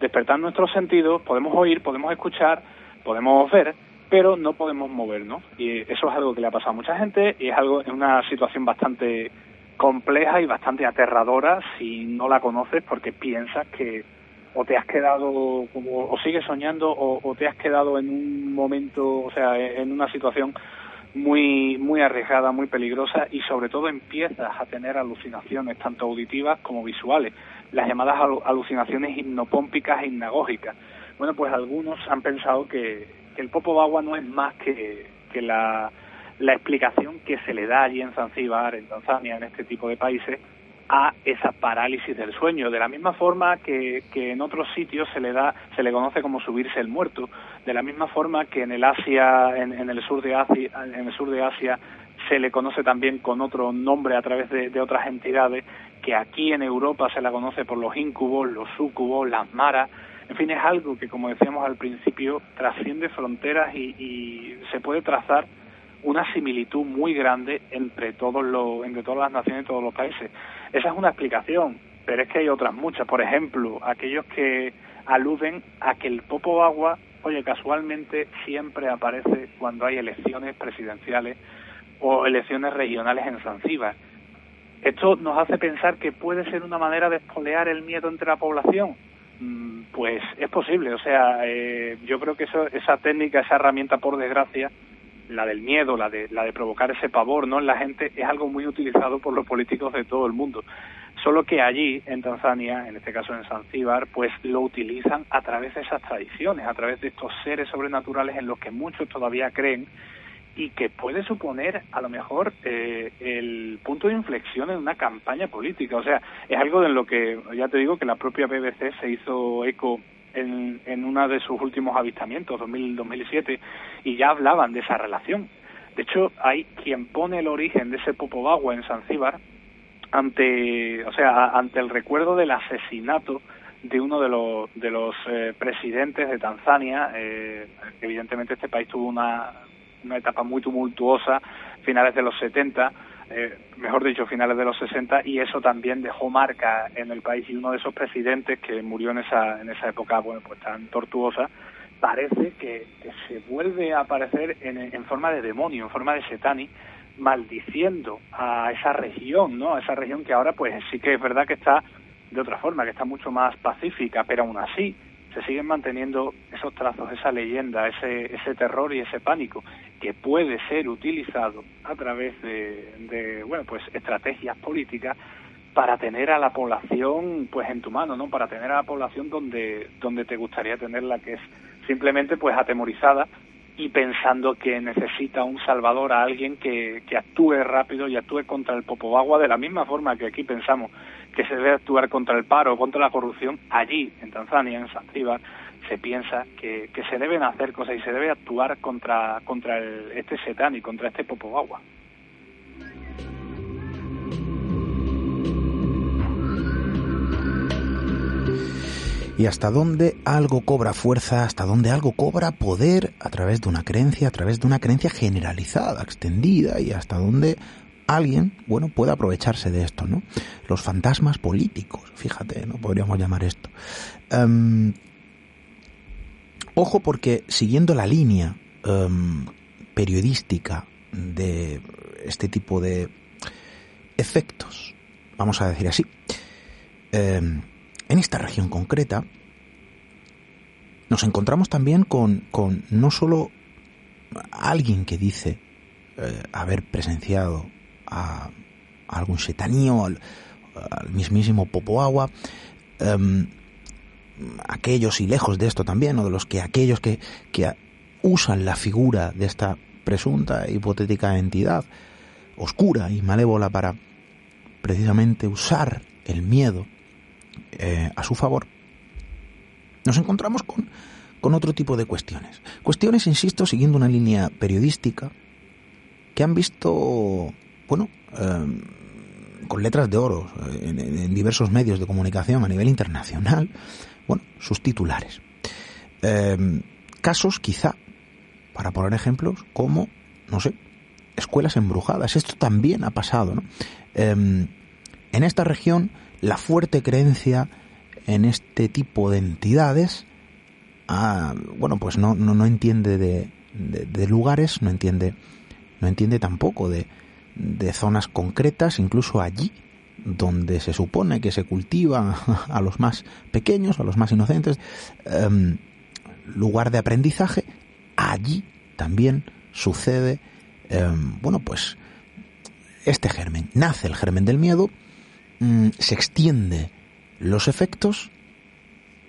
despertar nuestros sentidos, podemos oír, podemos escuchar, podemos ver, pero no podemos movernos. Y eso es algo que le ha pasado a mucha gente y es algo en una situación bastante compleja y bastante aterradora si no la conoces porque piensas que o te has quedado como o sigues soñando o, te has quedado en un momento, o sea, en una situación muy muy arriesgada, muy peligrosa y sobre todo empiezas a tener alucinaciones tanto auditivas como visuales, las llamadas alucinaciones hipnopómpicas e hipnagógicas. Bueno, pues algunos han pensado que que el Popo Bagua no es más que, que la, la explicación que se le da allí en Zanzíbar, en Tanzania, en este tipo de países, a esa parálisis del sueño, de la misma forma que, que, en otros sitios se le da, se le conoce como subirse el muerto, de la misma forma que en el Asia, en, en el sur de Asia, en el sur de Asia se le conoce también con otro nombre a través de, de otras entidades, que aquí en Europa se la conoce por los incubos, los sucubos, las maras, en fin, es algo que, como decíamos al principio, trasciende fronteras y, se puede trazar una similitud muy grande entre todos los, entre todas las naciones y todos los países. Esa es una explicación, pero es que hay otras muchas. Por ejemplo, aquellos que aluden a que el Popo Agua, oye, casualmente siempre aparece cuando hay elecciones presidenciales o elecciones regionales en Zanzíbar. Esto nos hace pensar que puede ser una manera de espolear el miedo entre la población. Mm, pues es posible, o sea, eh, yo creo que eso, esa técnica, esa herramienta, por desgracia, la del miedo, la de, la de provocar ese pavor ¿no? en la gente, es algo muy utilizado por los políticos de todo el mundo. Solo que allí, en Tanzania, en este caso en Zanzíbar, pues lo utilizan a través de esas tradiciones, a través de estos seres sobrenaturales en los que muchos todavía creen y que puede suponer a lo mejor eh, el punto de inflexión en una campaña política. O sea, es algo en lo que ya te digo que la propia BBC se hizo eco en, en uno de sus últimos avistamientos, 2000, 2007, y ya hablaban de esa relación. De hecho, hay quien pone el origen de ese Popobagua en Zanzíbar ante, o sea, ante el recuerdo del asesinato de uno de los, de los eh, presidentes de Tanzania. Eh, evidentemente este país tuvo una, una etapa muy tumultuosa, finales de los 70, eh, mejor dicho, finales de los 60, y eso también dejó marca en el país. Y uno de esos presidentes que murió en esa, en esa época, bueno, pues tan tortuosa, parece que, se vuelve a aparecer en, en forma de demonio, en forma de setani, maldiciendo a esa región, ¿no? A esa región que ahora pues sí que es verdad que está de otra forma, que está mucho más pacífica, pero aún así se siguen manteniendo esos trazos, esa leyenda, ese, ese terror y ese pánico que puede ser utilizado a través de, de, bueno, pues estrategias políticas para tener a la población pues en tu mano, ¿no? Para tener a la población donde donde te gustaría tenerla, que es simplemente pues atemorizada y pensando que necesita un salvador a alguien que, que actúe rápido y actúe contra el Popobagua de la misma forma que aquí pensamos que se debe actuar contra el paro, contra la corrupción, allí, en Tanzania, en Zanzíbar, se piensa que, que se deben hacer cosas y se debe actuar contra, contra el, este setán y contra este Popobagua. y hasta dónde algo cobra fuerza, hasta dónde algo cobra poder a través de una creencia, a través de una creencia generalizada, extendida, y hasta dónde alguien, bueno, puede aprovecharse de esto, ¿no? Los fantasmas políticos, fíjate, ¿no? Podríamos llamar esto. Um, ojo porque siguiendo la línea um, periodística de este tipo de efectos, vamos a decir así, um, en esta región concreta, nos encontramos también con, con no solo alguien que dice eh, haber presenciado a, algún setanío, al, al, mismísimo Popoagua, eh, aquellos y lejos de esto también, o de los que aquellos que, que usan la figura de esta presunta hipotética entidad oscura y malévola para precisamente usar el miedo eh, a su favor, nos encontramos con, con otro tipo de cuestiones. Cuestiones, insisto, siguiendo una línea periodística que han visto, bueno, eh, con letras de oro eh, en, en, diversos medios de comunicación a nivel internacional, bueno, sus titulares. Eh, casos, quizá, para poner ejemplos, como, no sé, escuelas embrujadas. Esto también ha pasado, ¿no? Eh, en esta región la fuerte creencia en este tipo de entidades, ah, bueno, pues no, no, no entiende de, de, de, lugares, no entiende, no entiende tampoco de, de zonas concretas, incluso allí donde se supone que se cultivan (laughs) a los más pequeños, a los más inocentes, eh, lugar de aprendizaje, allí también sucede, eh, bueno, pues este germen, nace el germen del miedo, mmm, se extiende los efectos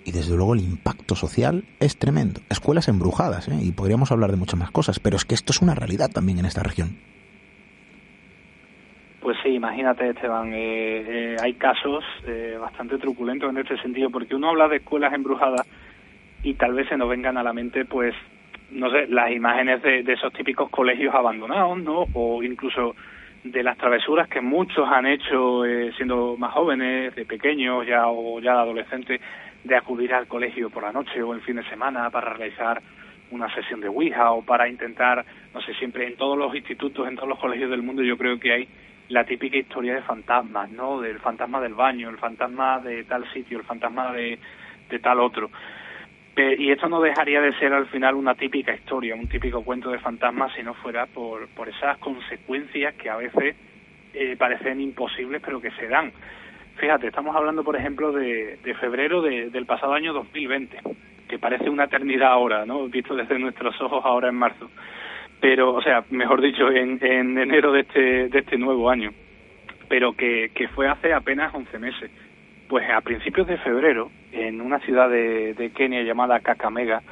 y desde luego el impacto social es tremendo. Escuelas embrujadas, ¿eh? y podríamos hablar de muchas más cosas, pero es que esto es una realidad también en esta región. Pues sí, imagínate Esteban, eh, eh, hay casos eh, bastante truculentos en este sentido, porque uno habla de escuelas embrujadas y tal vez se nos vengan a la mente, pues, no sé, las imágenes de, esos típicos colegios abandonados, ¿no? O incluso de las travesuras que muchos han hecho eh, siendo más jóvenes, de pequeños ya o ya adolescentes, de acudir al colegio por la noche o el fin de semana para realizar una sesión de Ouija o para intentar, no sé, siempre en todos los institutos, en todos los colegios del mundo yo creo que hay la típica historia de fantasmas, ¿no? Del fantasma del baño, el fantasma de tal sitio, el fantasma de, de tal otro y esto no dejaría de ser al final una típica historia, un típico cuento de fantasmas si no fuera por, por esas consecuencias que a veces eh, parecen imposibles pero que se dan. Fíjate, estamos hablando por ejemplo de, de febrero de, del pasado año 2020, que parece una eternidad ahora, ¿no? Visto desde nuestros ojos ahora en marzo. Pero, o sea, mejor dicho, en, en enero de este, de este nuevo año. Pero que, que fue hace apenas 11 meses pues a principios de febrero, en una ciudad de, de Kenia llamada Kakamega,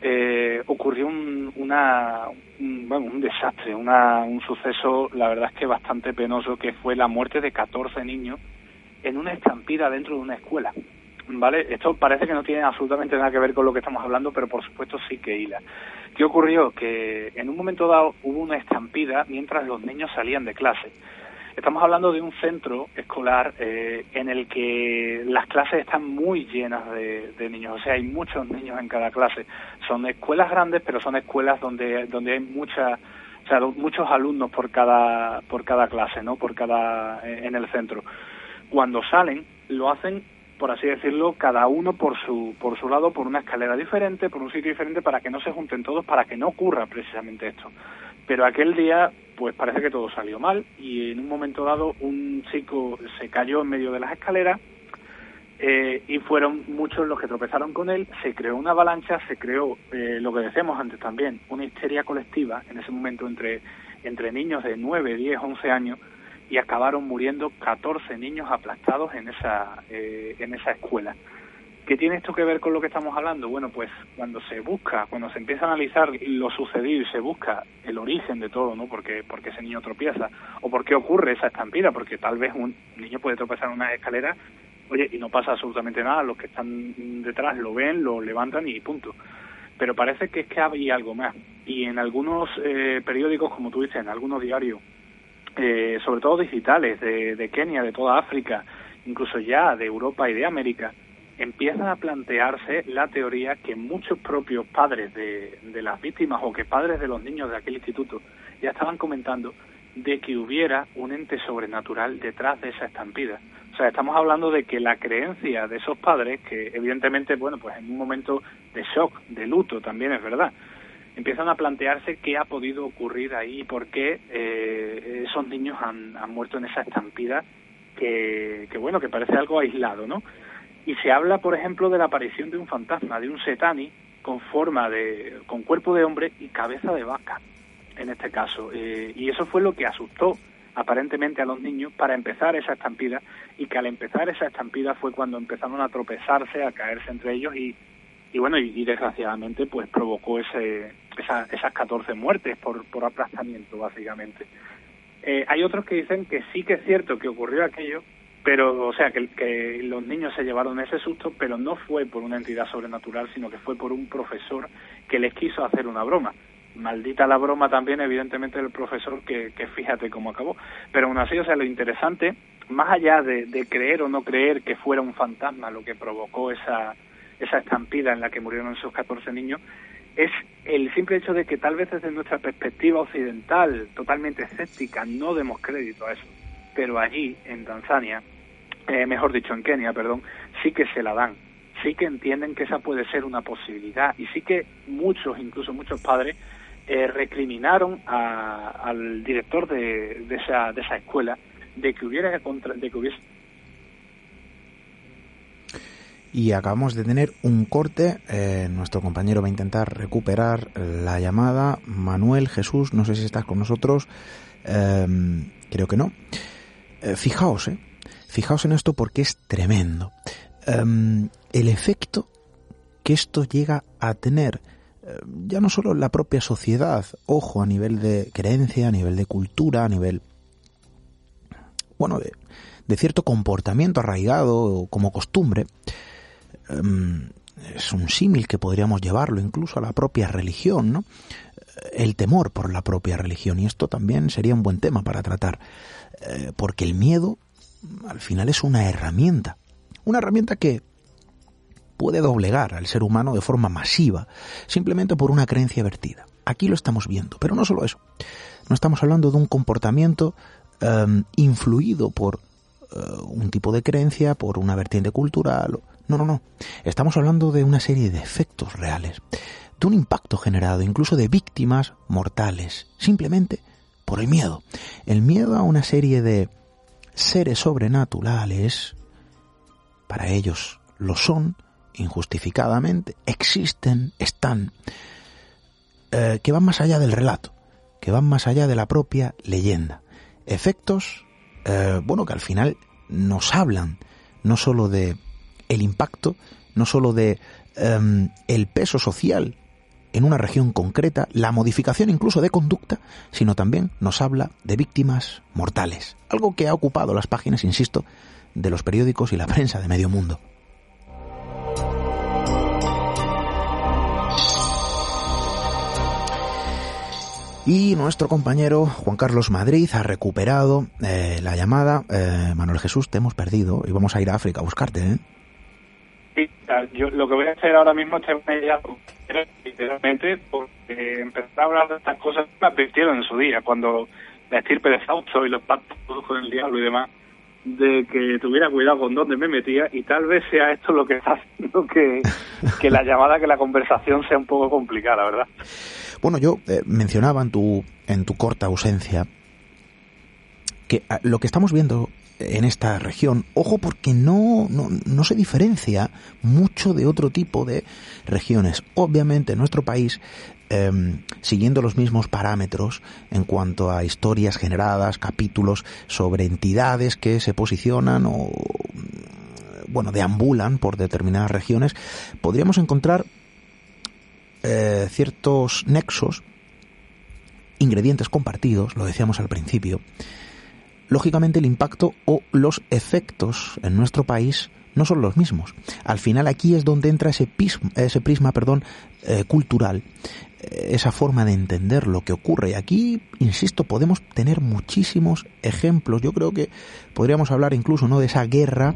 eh, ocurrió un, una, un, bueno, un desastre, una, un suceso, la verdad es que bastante penoso, que fue la muerte de 14 niños en una estampida dentro de una escuela. ¿Vale? Esto parece que no tiene absolutamente nada que ver con lo que estamos hablando, pero por supuesto sí que hila. ¿Qué ocurrió? Que en un momento dado hubo una estampida mientras los niños salían de clase. Estamos hablando de un centro escolar eh, en el que las clases están muy llenas de, niños, o sea, hay muchos niños en cada clase. Son escuelas grandes, pero son escuelas donde, donde hay mucha, o sea, muchos alumnos por cada, por cada clase, ¿no? Por cada, en el centro. Cuando salen, lo hacen por así decirlo, cada uno por su, por su lado, por una escalera diferente, por un sitio diferente, para que no se junten todos, para que no ocurra precisamente esto. Pero aquel día, pues parece que todo salió mal y en un momento dado un chico se cayó en medio de las escaleras eh, y fueron muchos los que tropezaron con él, se creó una avalancha, se creó eh, lo que decíamos antes también, una histeria colectiva en ese momento entre, entre niños de 9, 10, 11 años y acabaron muriendo 14 niños aplastados en esa, eh, en esa escuela. ¿Qué tiene esto que ver con lo que estamos hablando? Bueno, pues cuando se busca, cuando se empieza a analizar lo sucedido y se busca el origen de todo, ¿no? Porque, porque ese niño tropieza o por qué ocurre esa estampida, porque tal vez un niño puede tropezar en una escalera, oye, y no pasa absolutamente nada, los que están detrás lo ven, lo levantan y punto. Pero parece que es que hay algo más. Y en algunos eh, periódicos, como tú dices, en algunos diarios, eh, sobre todo digitales, de, Kenia, de toda África, incluso ya de Europa y de América, empiezan a plantearse la teoría que muchos propios padres de, las víctimas o que padres de los niños de aquel instituto ya estaban comentando de que hubiera un ente sobrenatural detrás de esa estampida. O sea, estamos hablando de que la creencia de esos padres, que evidentemente, bueno, pues en un momento de shock, de luto también es verdad, empiezan a plantearse qué ha podido ocurrir ahí y por qué eh, esos niños han, muerto en esa estampida que, bueno, que parece algo aislado, ¿no? Y se habla, por ejemplo, de la aparición de un fantasma, de un setani con forma de, con cuerpo de hombre y cabeza de vaca, en este caso. Eh, y eso fue lo que asustó aparentemente a los niños para empezar esa estampida y que al empezar esa estampida fue cuando empezaron a tropezarse, a caerse entre ellos y, y bueno, y, desgraciadamente pues provocó ese, esas 14 muertes por, por aplastamiento, básicamente. Eh, hay otros que dicen que sí que es cierto que ocurrió aquello, pero, o sea, que, los niños se llevaron ese susto, pero no fue por una entidad sobrenatural, sino que fue por un profesor que les quiso hacer una broma. Maldita la broma también, evidentemente, del profesor, que, fíjate cómo acabó. Pero aún así, o sea, lo interesante, más allá de creer o no creer que fuera un fantasma lo que provocó esa, esa estampida en la que murieron esos 14 niños, es el simple hecho de que tal vez desde nuestra perspectiva occidental, totalmente escéptica, no demos crédito a eso. Pero allí, en Tanzania, eh, mejor dicho, en Kenia, perdón, sí que se la dan. Sí que entienden que esa puede ser una posibilidad. Y sí que muchos, incluso muchos padres, eh, recriminaron al director de, de, esa, de esa escuela de que hubiera de que hubiese y acabamos de tener un corte. Eh, nuestro compañero va a intentar recuperar la llamada. Manuel, Jesús, no sé si estás con nosotros. Em, creo que no. Eh, fijaos, eh, fijaos en esto porque es tremendo. Em, el efecto que esto llega a tener, ya no solo en la propia sociedad, ojo, a nivel de creencia, a nivel de cultura, a nivel, bueno, de, de cierto comportamiento arraigado como costumbre, es un símil que podríamos llevarlo incluso a la propia religión, ¿no? El temor por la propia religión, y esto también sería un buen tema para tratar, eh, porque el miedo al final es una herramienta, una herramienta que puede doblegar al ser humano de forma masiva, simplemente por una creencia vertida. Aquí lo estamos viendo, pero no solo eso. No estamos hablando de un comportamiento em, influido por eh, un tipo de creencia, por una vertiente cultural, no, no, no. Estamos hablando de una serie de efectos reales, de un impacto generado, incluso de víctimas mortales, simplemente por el miedo. El miedo a una serie de seres sobrenaturales, para ellos lo son, injustificadamente, existen, están, eh, que van más allá del relato, que van más allá de la propia leyenda. Efectos, eh, bueno, que al final nos hablan no sólo de el impacto no sólo de em, el peso social en una región concreta, la modificación incluso de conducta, sino también nos habla de víctimas mortales, algo que ha ocupado las páginas, insisto, de los periódicos y la (laughs) prensa de medio mundo. Y nuestro compañero Juan Carlos Madrid ha recuperado eh, la llamada. Eh, Manuel Jesús, te hemos perdido y vamos a ir a África a buscarte. ¿eh? Yo lo que voy a hacer ahora mismo es ya literalmente porque empezar a hablar de estas cosas me advirtieron en su día, cuando la estirpe de Fausto y los pactos con el diablo y demás, de que tuviera cuidado con dónde me metía y tal vez sea esto lo que está haciendo que, (laughs) que la llamada, que la conversación sea un poco complicada, ¿verdad? Bueno, yo eh, mencionaba en tu, en tu corta ausencia que ah, lo que estamos viendo en esta región, ojo porque no, no, no, se diferencia mucho de otro tipo de regiones. Obviamente nuestro país, em, siguiendo los mismos parámetros en cuanto a historias generadas, capítulos sobre entidades que se posicionan o, bueno, deambulan por determinadas regiones, podríamos encontrar eh, ciertos nexos, ingredientes compartidos, lo decíamos al principio, lógicamente el impacto o los efectos en nuestro país no son los mismos. Al final aquí es donde entra ese prisma, perdón, eh, cultural, eh, esa forma de entender lo que ocurre. Y aquí, insisto, podemos tener muchísimos ejemplos. Yo creo que podríamos hablar incluso ¿no? de esa guerra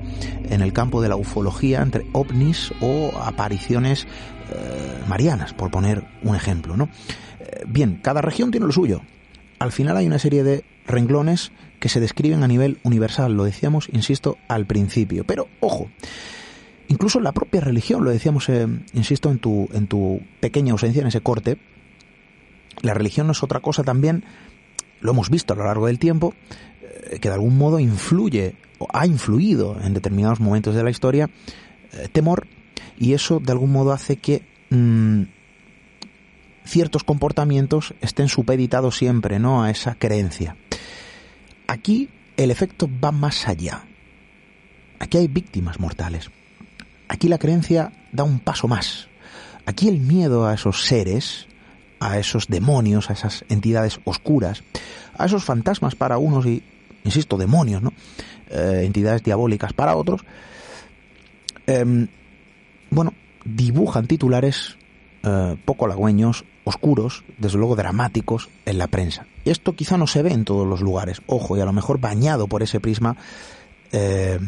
en el campo de la ufología entre ovnis o apariciones eh, marianas, por poner un ejemplo, ¿no? Bien, cada región tiene lo suyo. Al final hay una serie de renglones que se describen a nivel universal, lo decíamos, insisto, al principio. Pero, ojo, incluso la propia religión, lo decíamos, eh, insisto, en tu, en tu pequeña ausencia, en ese corte, la religión no es otra cosa también, lo hemos visto a lo largo del tiempo, que de algún modo influye o ha influido en determinados momentos de la historia, temor, y eso de algún modo hace que mm, ciertos comportamientos estén supeditados siempre no a esa creencia. Aquí el efecto va más allá. Aquí hay víctimas mortales. Aquí la creencia da un paso más. Aquí el miedo a esos seres, a esos demonios, a esas entidades oscuras, a esos fantasmas para unos y, insisto, demonios, ¿no? Eh, entidades diabólicas para otros, em, bueno, dibujan titulares eh, poco halagüeños, oscuros, desde luego dramáticos en la prensa. Esto quizá no se ve en todos los lugares, ojo, y a lo mejor bañado por ese prisma eh,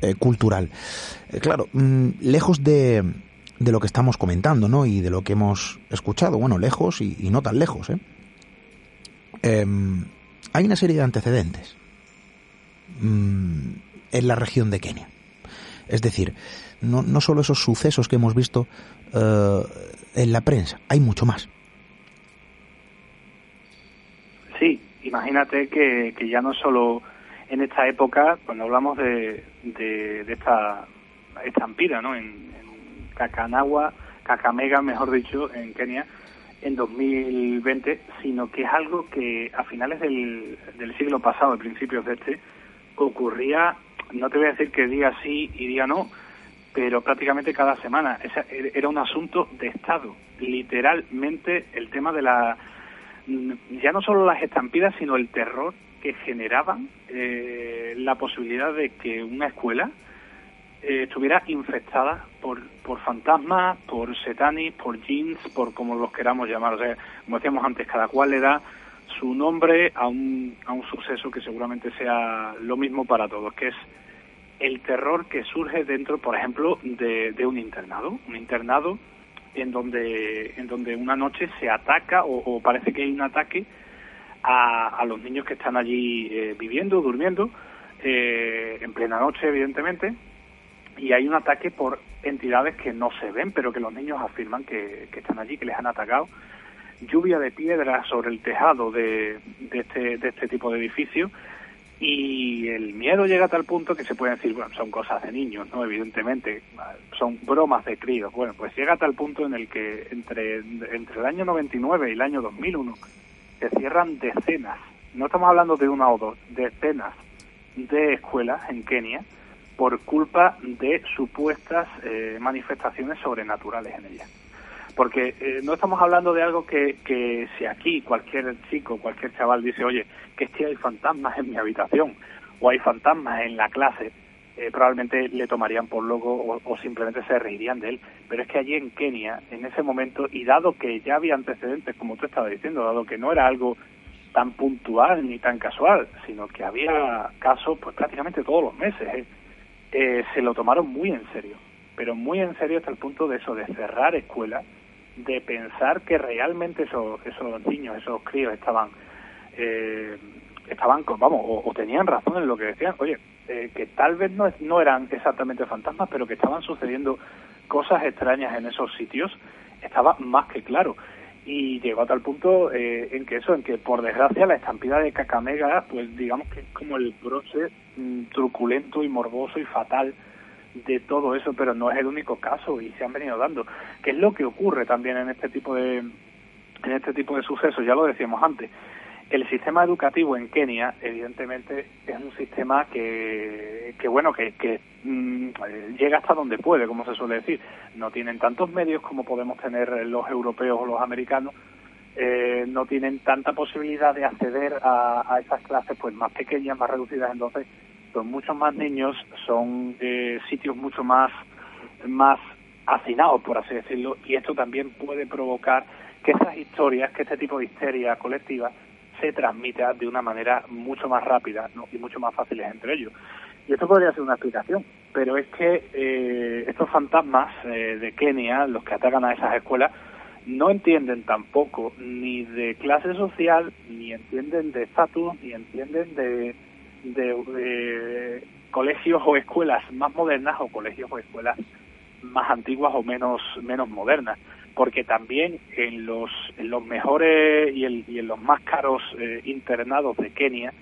eh, cultural. claro, mm, lejos de, de, lo que estamos comentando, ¿no? Y de lo que hemos escuchado, bueno, lejos y, no tan lejos, em, hay una serie de antecedentes mm, en la región de Kenia. Es decir, no, no solo esos sucesos que hemos visto eh, en la prensa, hay mucho más. Sí, imagínate que, que ya no solo en esta época, cuando hablamos de, de, esta estampida, ¿no? En, en Kakanagua, Kakamega, mejor dicho, en Kenia, en 2020, sino que es algo que a finales del, del siglo pasado, a principios de este, ocurría, no te voy a decir que día sí y día no, pero prácticamente cada semana. era un asunto de Estado. Literalmente el tema de la. ya no solo las estampidas, sino el terror que generaban eh, la posibilidad de que una escuela eh, estuviera infectada por, por fantasmas, por setanis, por jeans, por como los queramos llamar. O sea, como decíamos antes, cada cual le da su nombre a un, a un suceso que seguramente sea lo mismo para todos, que es el terror que surge dentro, por ejemplo, de, un internado, un internado en donde, en donde una noche se ataca o, parece que hay un ataque a, los niños que están allí eh, viviendo, durmiendo, eh, en plena noche, evidentemente, y hay un ataque por entidades que no se ven, pero que los niños afirman que, están allí, que les han atacado. Lluvia de piedras sobre el tejado de, de, este, de este tipo de edificios y el miedo llega a tal punto que se puede decir, bueno, son cosas de niños, ¿no? Evidentemente, son bromas de críos. Bueno, pues llega a tal punto en el que entre, entre el año 99 y el año 2001 se cierran decenas, no estamos hablando de una o dos, decenas de escuelas en Kenia por culpa de supuestas eh, manifestaciones sobrenaturales en ellas porque eh, no estamos hablando de algo que, si aquí cualquier chico, cualquier chaval dice, oye, que es que hay fantasmas en mi habitación o hay fantasmas en la clase, eh, probablemente le tomarían por loco o, simplemente se reirían de él. Pero es que allí en Kenia, en ese momento, y dado que ya había antecedentes, como tú estabas diciendo, dado que no era algo tan puntual ni tan casual, sino que había casos pues prácticamente todos los meses, ¿eh? Eh, se lo tomaron muy en serio, pero muy en serio hasta el punto de eso, de cerrar escuelas, de pensar que realmente esos, esos niños, esos críos estaban, eh, estaban vamos, o, tenían razón en lo que decían, oye, eh, que tal vez no, no eran exactamente fantasmas, pero que estaban sucediendo cosas extrañas en esos sitios, estaba más que claro. Y llegó a tal punto eh, en que eso, en que por desgracia la estampida de Cacamega, pues digamos que es como el broche mm, truculento y morboso y fatal de todo eso, pero no es el único caso y se han venido dando. ¿Qué es lo que ocurre también en este tipo de en este tipo de sucesos? Ya lo decíamos antes. El sistema educativo en Kenia, evidentemente, es un sistema que, que bueno, que, que mm, llega hasta donde puede, como se suele decir. No tienen tantos medios como podemos tener los europeos o los americanos. Eh, no tienen tanta posibilidad de acceder a, a, esas clases pues más pequeñas, más reducidas. Entonces, son muchos más niños, son eh, sitios mucho más, más hacinados, por así decirlo, y esto también puede provocar que esas historias, que este tipo de histeria colectiva se transmita de una manera mucho más rápida y mucho más fácil entre ellos. Y esto podría ser una explicación, pero es que eh, estos fantasmas eh, de Kenia, los que atacan a esas escuelas, no entienden tampoco ni de clase social, ni entienden de estatus, ni entienden de, de, colegios o escuelas más modernas o colegios o escuelas más antiguas o menos menos modernas porque también en los, en los mejores y, en los más caros eh, internados de Kenia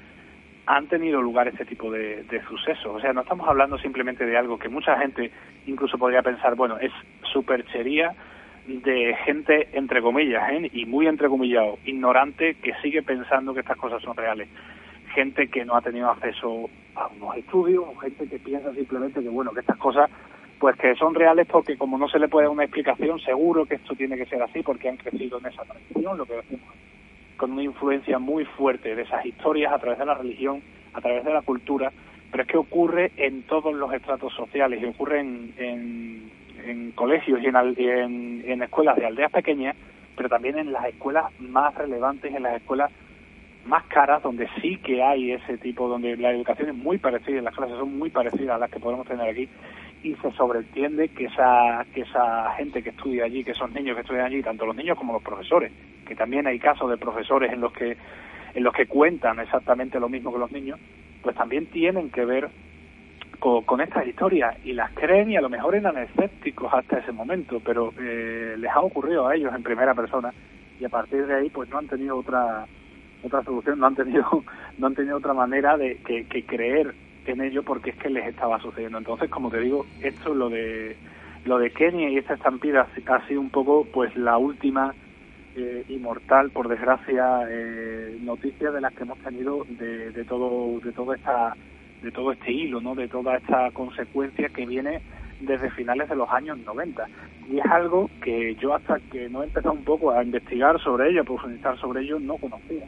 han tenido lugar este tipo de, sucesos. O sea, no estamos hablando simplemente de algo que mucha gente incluso podría pensar, bueno, es superchería de gente, entre comillas, ¿eh? y muy entrecomillado, ignorante, que sigue pensando que estas cosas son reales. Gente que no ha tenido acceso a unos estudios, o gente que piensa simplemente que, bueno, que estas cosas pues que son reales porque como no se le puede dar una explicación, seguro que esto tiene que ser así porque han crecido en esa tradición, lo que decimos, con una influencia muy fuerte de esas historias a través de la religión, a través de la cultura, pero es que ocurre en todos los estratos sociales y ocurre en, en, colegios y en, en escuelas de aldeas pequeñas, pero también en las escuelas más relevantes, en las escuelas más caras, donde sí que hay ese tipo, donde la educación es muy parecida, las clases son muy parecidas a las que podemos tener aquí, y se sobreentiende que esa, que esa gente que estudia allí, que esos niños que estudian allí, tanto los niños como los profesores, que también hay casos de profesores en los que, en los que cuentan exactamente lo mismo que los niños, pues también tienen que ver con, estas historias y las creen y a lo mejor eran escépticos hasta ese momento, pero eh, les ha ocurrido a ellos en primera persona y a partir de ahí pues no han tenido otra otra solución, no han tenido (laughs) no han tenido otra manera de que, creer en ello porque es que les estaba sucediendo. Entonces, como te digo, esto lo de lo de Kenia y esta estampida ha sido un poco pues la última eh, inmortal, por desgracia, eh, noticia de las que hemos tenido de, de todo de toda esta de todo este hilo, ¿no? De toda esta consecuencia que viene desde finales de los años 90. Y es algo que yo hasta que no he empezado un poco a investigar sobre ello, a profundizar sobre ello, no conocía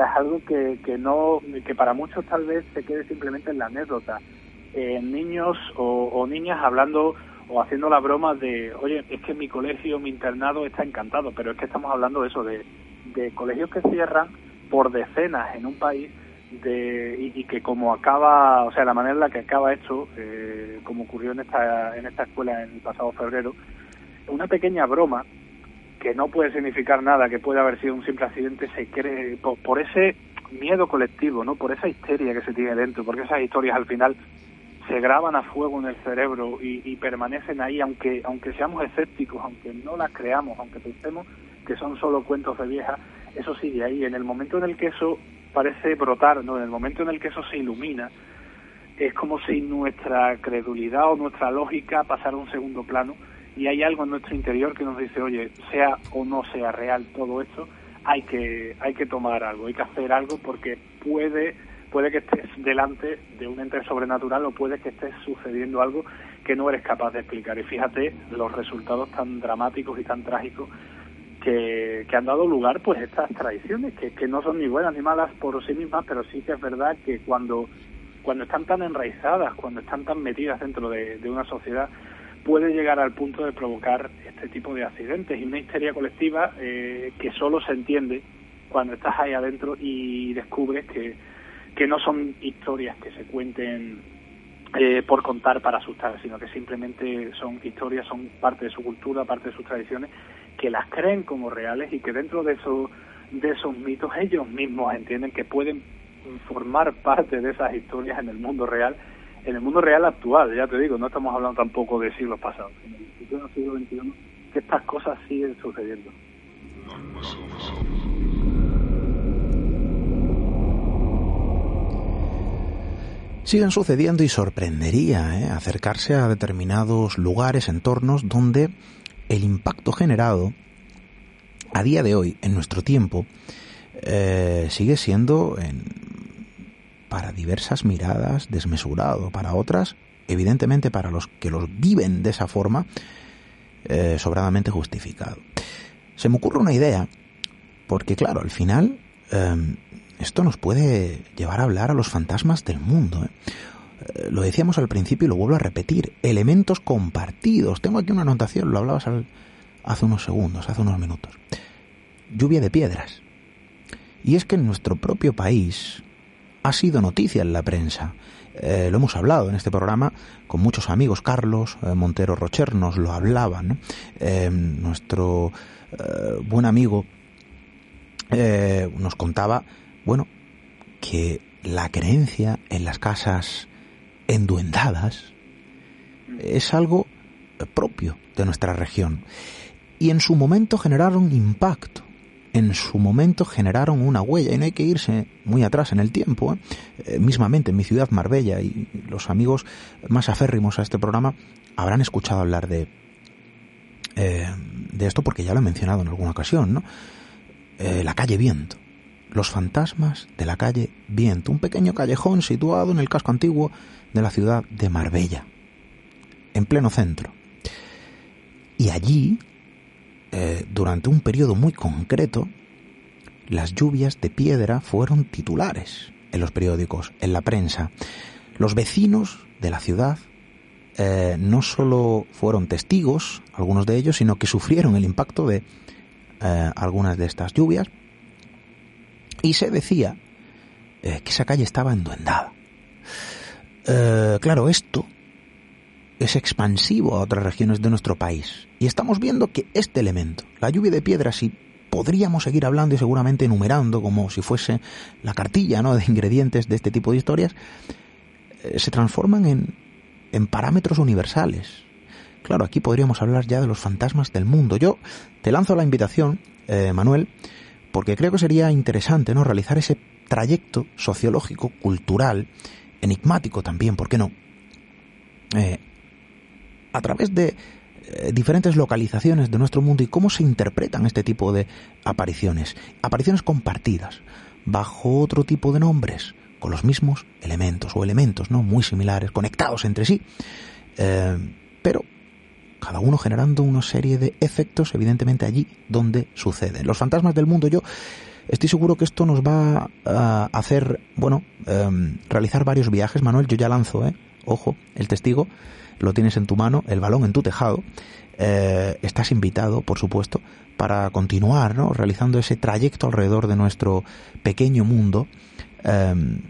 es algo que, que no que para muchos tal vez se quede simplemente en la anécdota. Eh, niños o, niñas hablando o haciendo la broma de oye es que mi colegio mi internado está encantado pero es que estamos hablando de eso de, de colegios que cierran por decenas en un país de, y, que como acaba o sea la manera en la que acaba esto eh, como ocurrió en esta en esta escuela en el pasado febrero una pequeña broma que no puede significar nada, que puede haber sido un simple accidente, se cree por, ese miedo colectivo, ¿no? Por esa histeria que se tiene dentro, porque esas historias al final se graban a fuego en el cerebro y, permanecen ahí, aunque aunque seamos escépticos, aunque no las creamos, aunque pensemos que son solo cuentos de vieja, eso sigue ahí. En el momento en el que eso parece brotar, ¿no? En el momento en el que eso se ilumina, es como si nuestra credulidad o nuestra lógica pasara a un segundo plano y hay algo en nuestro interior que nos dice, oye, sea o no sea real todo esto, hay que, hay que tomar algo, hay que hacer algo porque puede, puede que estés delante de un ente sobrenatural o puede que estés sucediendo algo que no eres capaz de explicar. Y fíjate los resultados tan dramáticos y tan trágicos que, han dado lugar pues estas tradiciones, que, que no son ni buenas ni malas por sí mismas, pero sí que es verdad que cuando cuando están tan enraizadas, cuando están tan metidas dentro de, una sociedad, puede llegar al punto de provocar este tipo de accidentes y una histeria colectiva eh, que solo se entiende cuando estás ahí adentro y descubres que, que no son historias que se cuenten eh, por contar para asustar, sino que simplemente son historias, son parte de su cultura, parte de sus tradiciones, que las creen como reales y que dentro de, eso, de esos mitos ellos mismos entienden que pueden formar parte de esas historias en el mundo real, en el mundo real actual, ya te digo, no estamos hablando tampoco de siglos pasados, sino en el siglo XXI, que estas cosas siguen sucediendo. siguen sucediendo y sorprendería ¿eh? acercarse a determinados lugares, entornos donde el impacto generado a día de hoy, en nuestro tiempo, eh, sigue siendo para diversas miradas desmesurado, para otras, evidentemente para los que los viven de esa forma, eh, sobradamente justificado. Se me ocurre una idea, porque claro, al final esto nos puede llevar a hablar a los fantasmas del mundo. ¿eh? Eh, lo decíamos al principio y lo vuelvo a repetir. Elementos compartidos. Tengo aquí una anotación, lo hablabas hace unos segundos, hace unos minutos. Lluvia de piedras. Y es que en nuestro propio país ha sido noticia en la prensa. Eh, lo hemos hablado en este programa con muchos amigos. Carlos Montero Rocher nos lo hablaba. nuestro buen amigo nos contaba bueno, que la creencia en las casas enduendadas es algo propio de nuestra región. Y en su momento generaron impacto, en su momento generaron una huella, y no hay que irse muy atrás en el tiempo. ¿eh? Eh, mismamente en mi ciudad, Marbella, y los amigos más aférrimos a este programa habrán escuchado hablar de, eh, de esto porque ya lo he mencionado en alguna ocasión, ¿no? la calle Viento los fantasmas de la calle Viento, un pequeño callejón situado en el casco antiguo de la ciudad de Marbella, en pleno centro. Y allí, eh, durante un periodo muy concreto, las lluvias de piedra fueron titulares en los periódicos, en la prensa. Los vecinos de la ciudad eh, no solo fueron testigos, algunos de ellos, sino que sufrieron el impacto de eh, algunas de estas lluvias y se decía que esa calle estaba enduendada. Claro, esto es expansivo a otras regiones de nuestro país. Y estamos viendo que este elemento, la lluvia de piedras, y podríamos seguir hablando y seguramente enumerando como si fuese la cartilla ¿no? de ingredientes de este tipo de historias, eh, se transforman en, en parámetros universales. Claro, aquí podríamos hablar ya de los fantasmas del mundo. Yo te lanzo la invitación, Manuel, porque creo que sería interesante ¿no? realizar ese trayecto sociológico, cultural, enigmático también, ¿por qué no? Eh, a través de eh, diferentes localizaciones de nuestro mundo y cómo se interpretan este tipo de apariciones. Apariciones compartidas, bajo otro tipo de nombres, con los mismos elementos o elementos no muy similares, conectados entre sí, eh, pero cada uno generando una serie de efectos, evidentemente allí donde suceden. Los fantasmas del mundo, yo estoy seguro que esto nos va a hacer, bueno, em, realizar varios viajes. Manuel, yo ya lanzo, ¿eh? Ojo, el testigo, lo tienes en tu mano, el balón en tu tejado. Eh, estás invitado, por supuesto, para continuar, ¿no? Realizando ese trayecto alrededor de nuestro pequeño mundo. Em,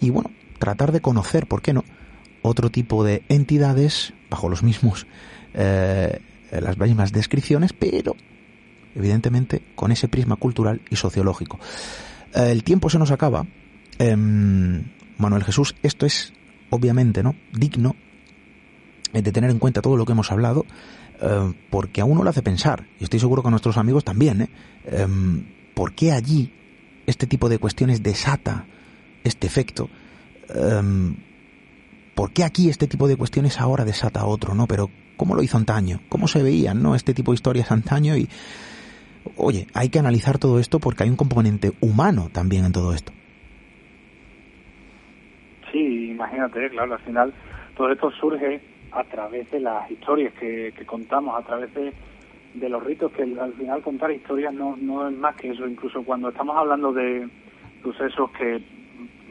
y bueno, tratar de conocer, ¿por qué no? Otro tipo de entidades bajo los mismos eh, las mismas descripciones, pero evidentemente con ese prisma cultural y sociológico. Eh, el tiempo se nos acaba. Em, Manuel Jesús, esto es obviamente no digno de tener en cuenta todo lo que hemos hablado, eh, porque a uno le hace pensar, y estoy seguro que a nuestros amigos también, em, ¿por qué allí este tipo de cuestiones desata este efecto? Em, ¿Por qué aquí este tipo de cuestiones ahora desata otro? No, pero cómo lo hizo antaño, cómo se veían, ¿no? Este tipo de historias antaño y, oye, hay que analizar todo esto porque hay un componente humano también en todo esto. Sí, imagínate, claro, al final todo esto surge a través de las historias que, contamos, a través de, de, los ritos, que al final contar historias no, no es más que eso, incluso cuando estamos hablando de sucesos que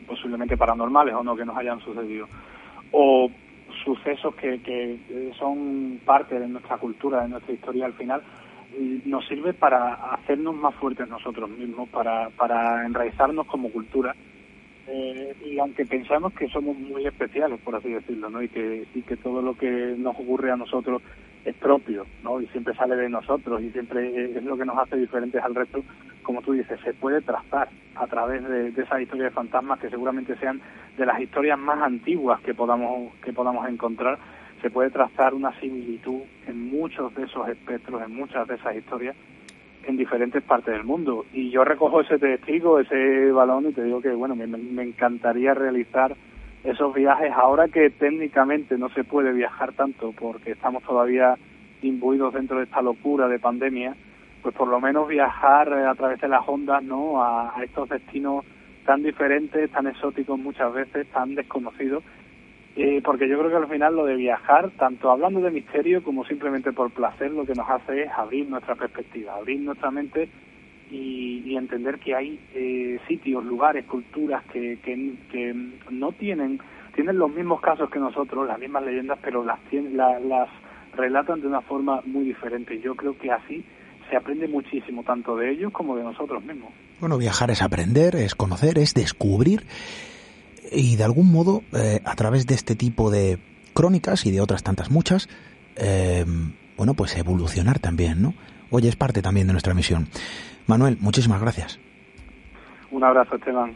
posiblemente paranormales o no que nos hayan sucedido, o sucesos que, que son parte de nuestra cultura, de nuestra historia al final, nos sirve para hacernos más fuertes nosotros mismos, para, para enraizarnos como cultura. Eh, y aunque pensamos que somos muy especiales, por así decirlo, ¿no? y, que, y que todo lo que nos ocurre a nosotros es propio, ¿no? y siempre sale de nosotros y siempre es lo que nos hace diferentes al resto, como tú dices, se puede trazar a través de, de esas historias de fantasmas que seguramente sean de las historias más antiguas que podamos, que podamos encontrar se puede trazar una similitud en muchos de esos espectros, en muchas de esas historias en diferentes partes del mundo. Y yo recojo ese testigo, ese balón y te digo que, bueno, me, me encantaría realizar esos viajes ahora que técnicamente no se puede viajar tanto porque estamos todavía imbuidos dentro de esta locura de pandemia, pues por lo menos viajar a través de las ondas, ¿no? A, a estos destinos tan diferentes, tan exóticos muchas veces, tan desconocidos eh, porque yo creo que al final lo de viajar, tanto hablando de misterio como simplemente por placer, lo que nos hace es abrir nuestra perspectiva, abrir nuestra mente y, entender que hay eh, sitios, lugares, culturas que, no tienen, tienen los mismos casos que nosotros, las mismas leyendas, pero las, las relatan de una forma muy diferente. Yo creo que así se aprende muchísimo, tanto de ellos como de nosotros mismos. Bueno, viajar es aprender, es conocer, es descubrir y de algún modo, eh, a través de este tipo de crónicas y de otras tantas muchas, eh, bueno, pues evolucionar también, ¿no? Oye, es parte también de nuestra misión. Manuel, muchísimas gracias. Un abrazo, Esteban.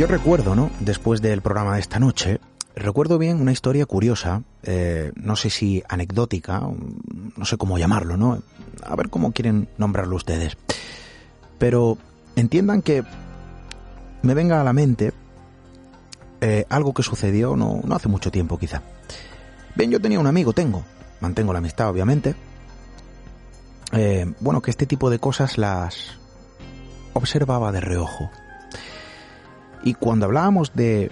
Yo recuerdo, ¿no? Después del programa de esta noche, recuerdo bien una historia curiosa, eh, no sé si anecdótica, no sé cómo llamarlo, ¿no? A ver cómo quieren nombrarlo ustedes. Pero entiendan que me venga a la mente eh, algo que sucedió no, no hace mucho tiempo quizá. Bien, yo tenía un amigo, tengo, mantengo la amistad obviamente. Eh, bueno, que este tipo de cosas las observaba de reojo. Y cuando hablábamos de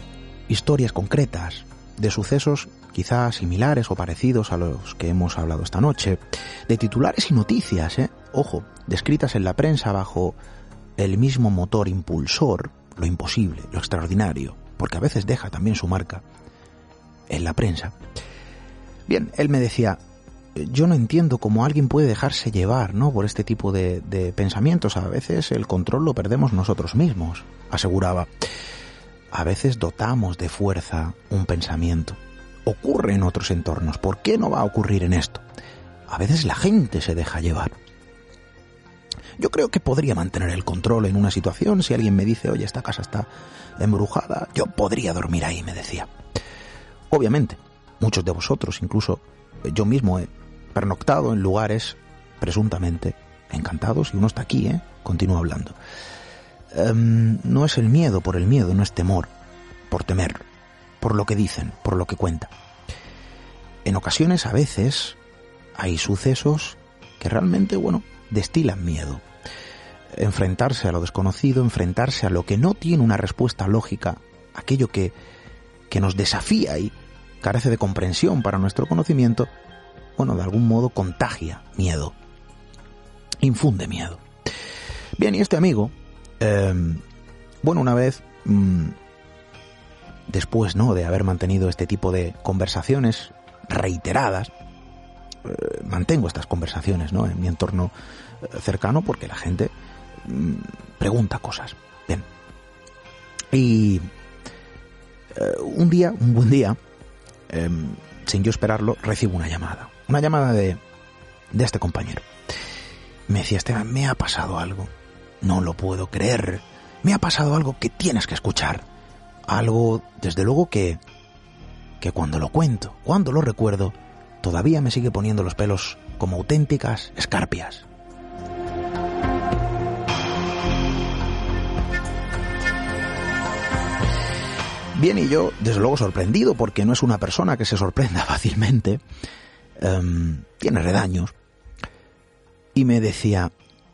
historias concretas, de sucesos quizás similares o parecidos a los que hemos hablado esta noche, de titulares y noticias, ¿eh? ojo, descritas en la prensa bajo el mismo motor impulsor, lo imposible, lo extraordinario, porque a veces deja también su marca en la prensa. Bien, él me decía, yo no entiendo cómo alguien puede dejarse llevar, ¿no? Por este tipo de, de pensamientos. A veces el control lo perdemos nosotros mismos, aseguraba. A veces dotamos de fuerza un pensamiento. Ocurre en otros entornos. ¿Por qué no va a ocurrir en esto? A veces la gente se deja llevar. Yo creo que podría mantener el control en una situación si alguien me dice, oye, esta casa está embrujada, yo podría dormir ahí, me decía. Obviamente, muchos de vosotros, incluso yo mismo he pernoctado en lugares presuntamente encantados y uno está aquí, ¿eh? Continúa hablando. Em, no es el miedo por el miedo, no es temor, por temer, por lo que dicen, por lo que cuentan. En ocasiones, a veces, hay sucesos que realmente, bueno, destilan miedo. Enfrentarse a lo desconocido, enfrentarse a lo que no tiene una respuesta lógica, aquello que, que nos desafía y carece de comprensión para nuestro conocimiento, bueno, de algún modo contagia miedo, infunde miedo. Bien, y este amigo, em, bueno, una vez, mm, después, ¿no?, de haber mantenido este tipo de conversaciones reiteradas, eh, mantengo estas conversaciones ¿no? en mi entorno eh, cercano porque la gente mm, pregunta cosas. Bien. Y un día, un buen día, em, sin yo esperarlo, recibo una llamada. Una llamada de, de este compañero. Me decía, Esteban, me ha pasado algo. No lo puedo creer. Me ha pasado algo que tienes que escuchar. Algo, desde luego, que, que cuando lo cuento, cuando lo recuerdo, todavía me sigue poniendo los pelos como auténticas escarpias. Bien, y yo, desde luego, sorprendido, porque no es una persona que se sorprenda (laughs) fácilmente, em, tiene redaños, y me decía,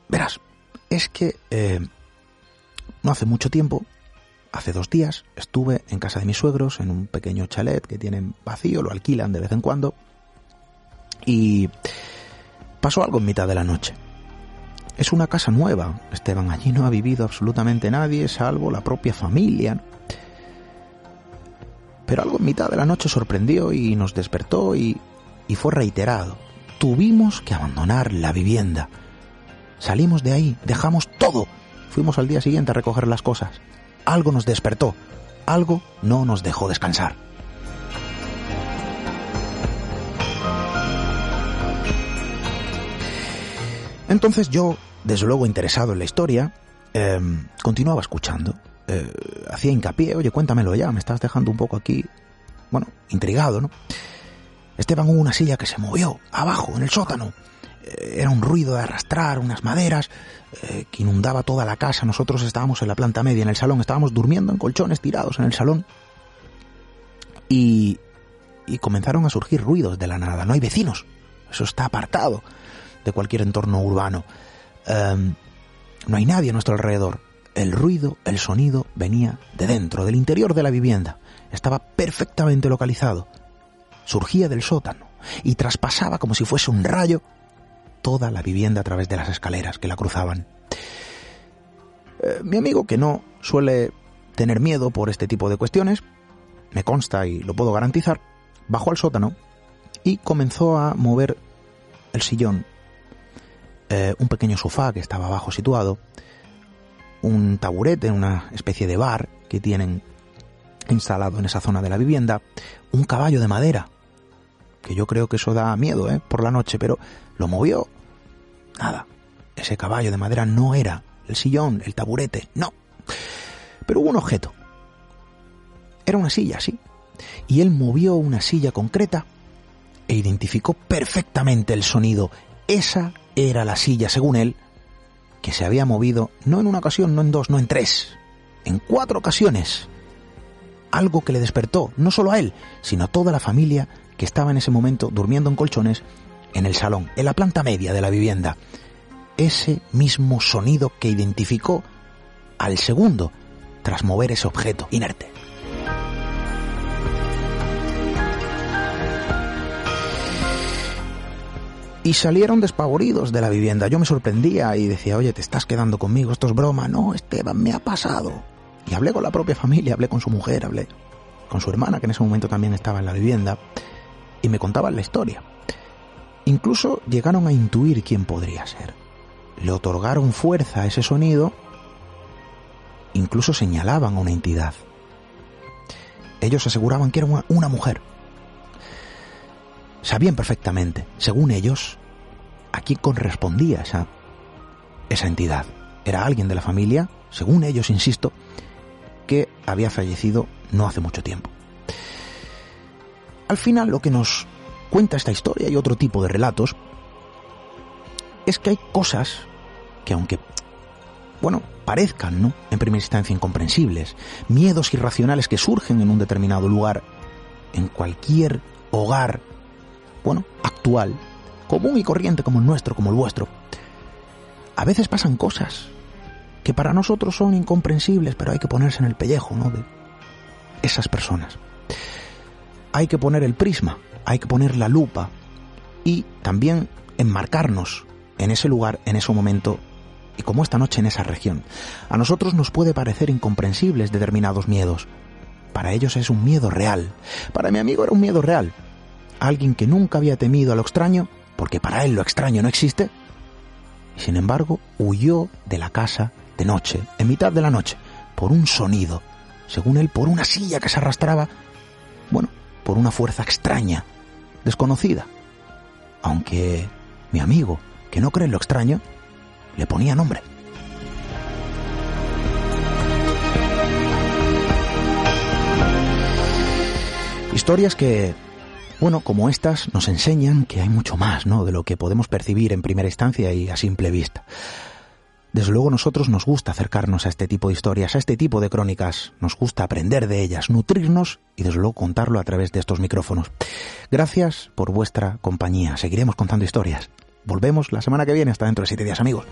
verás, es que eh, no hace mucho tiempo, hace dos días, estuve en casa de mis suegros, en un pequeño chalet que tienen vacío, lo alquilan de vez en cuando, y pasó algo en mitad de la noche. Es una casa nueva, Esteban, allí no ha vivido absolutamente nadie, salvo la propia familia. Pero algo en mitad de la noche sorprendió y nos despertó y, y fue reiterado. Tuvimos que abandonar la vivienda. Salimos de ahí, dejamos todo. Fuimos al día siguiente a recoger las cosas. Algo nos despertó, algo no nos dejó descansar. Entonces yo, desde luego interesado en la historia, em, continuaba escuchando. Eh, hacía hincapié, oye, cuéntamelo ya, me estás dejando un poco aquí, bueno, intrigado, ¿no? Esteban hubo una silla que se movió, abajo, en el sótano. Eh, era un ruido de arrastrar unas maderas eh, que inundaba toda la casa. Nosotros estábamos en la planta media, en el salón, estábamos durmiendo en colchones tirados en el salón. Y, y comenzaron a surgir ruidos de la nada. No hay vecinos, eso está apartado de cualquier entorno urbano. Em, no hay nadie a nuestro alrededor. El ruido, el sonido venía de dentro, del interior de la vivienda. Estaba perfectamente localizado. Surgía del sótano y traspasaba como si fuese un rayo toda la vivienda a través de las escaleras que la cruzaban. Eh, mi amigo, que no suele tener miedo por este tipo de cuestiones, me consta y lo puedo garantizar, bajó al sótano y comenzó a mover el sillón eh, un pequeño sofá que estaba abajo situado, un taburete, una especie de bar que tienen instalado en esa zona de la vivienda, un caballo de madera, que yo creo que eso da miedo ¿eh? por la noche, pero lo movió. Nada, ese caballo de madera no era el sillón, el taburete, no. Pero hubo un objeto. Era una silla, sí. Y él movió una silla concreta e identificó perfectamente el sonido. Esa era la silla, según él, que se había movido no en una ocasión, no en dos, no en tres, en cuatro ocasiones. Algo que le despertó, no solo a él, sino a toda la familia que estaba en ese momento durmiendo en colchones en el salón, en la planta media de la vivienda. Ese mismo sonido que identificó al segundo tras mover ese objeto inerte. y salieron despavoridos de la vivienda. Yo me sorprendía y decía, oye, te estás quedando conmigo, esto es broma. No, Esteban, me ha pasado. Y hablé con la propia familia, hablé con su mujer, hablé con su hermana, que en ese momento también estaba en la vivienda, y me contaban la historia. Incluso llegaron a intuir quién podría ser. Le otorgaron fuerza a ese sonido, incluso señalaban a una entidad. Ellos aseguraban que era una, una mujer, sabían perfectamente, según ellos, a quién correspondía esa, esa entidad. Era alguien de la familia, según ellos, insisto, que había fallecido no hace mucho tiempo. Al final lo que nos cuenta esta historia y otro tipo de relatos es que hay cosas que aunque, bueno, parezcan, ¿no? En primera instancia incomprensibles, miedos irracionales que surgen en un determinado lugar, en cualquier hogar bueno, actual, común y corriente como el nuestro, como el vuestro, a veces pasan cosas que para nosotros son incomprensibles, pero hay que ponerse en el pellejo, ¿no? De esas personas. Hay que poner el prisma, hay que poner la lupa y también enmarcarnos en ese lugar, en ese momento y como esta noche en esa región. A nosotros nos puede parecer incomprensibles determinados miedos. Para ellos es un miedo real. Para mi amigo era un miedo real alguien que nunca había temido a lo extraño, porque para él lo extraño no existe, y sin embargo huyó de la casa de noche, en mitad de la noche, por un sonido, según él, por una silla que se arrastraba, bueno, por una fuerza extraña, desconocida. Aunque mi amigo, que no cree en lo extraño, le ponía nombre. Historias que, bueno, como estas, nos enseñan que hay mucho más, ¿no? De lo que podemos percibir en primera instancia y a simple vista. Desde luego nosotros nos gusta acercarnos a este tipo de historias, a este tipo de crónicas, nos gusta aprender de ellas, nutrirnos y desde luego contarlo a través de estos micrófonos. Gracias por vuestra compañía, seguiremos contando historias. Volvemos la semana que viene, hasta dentro de siete días amigos.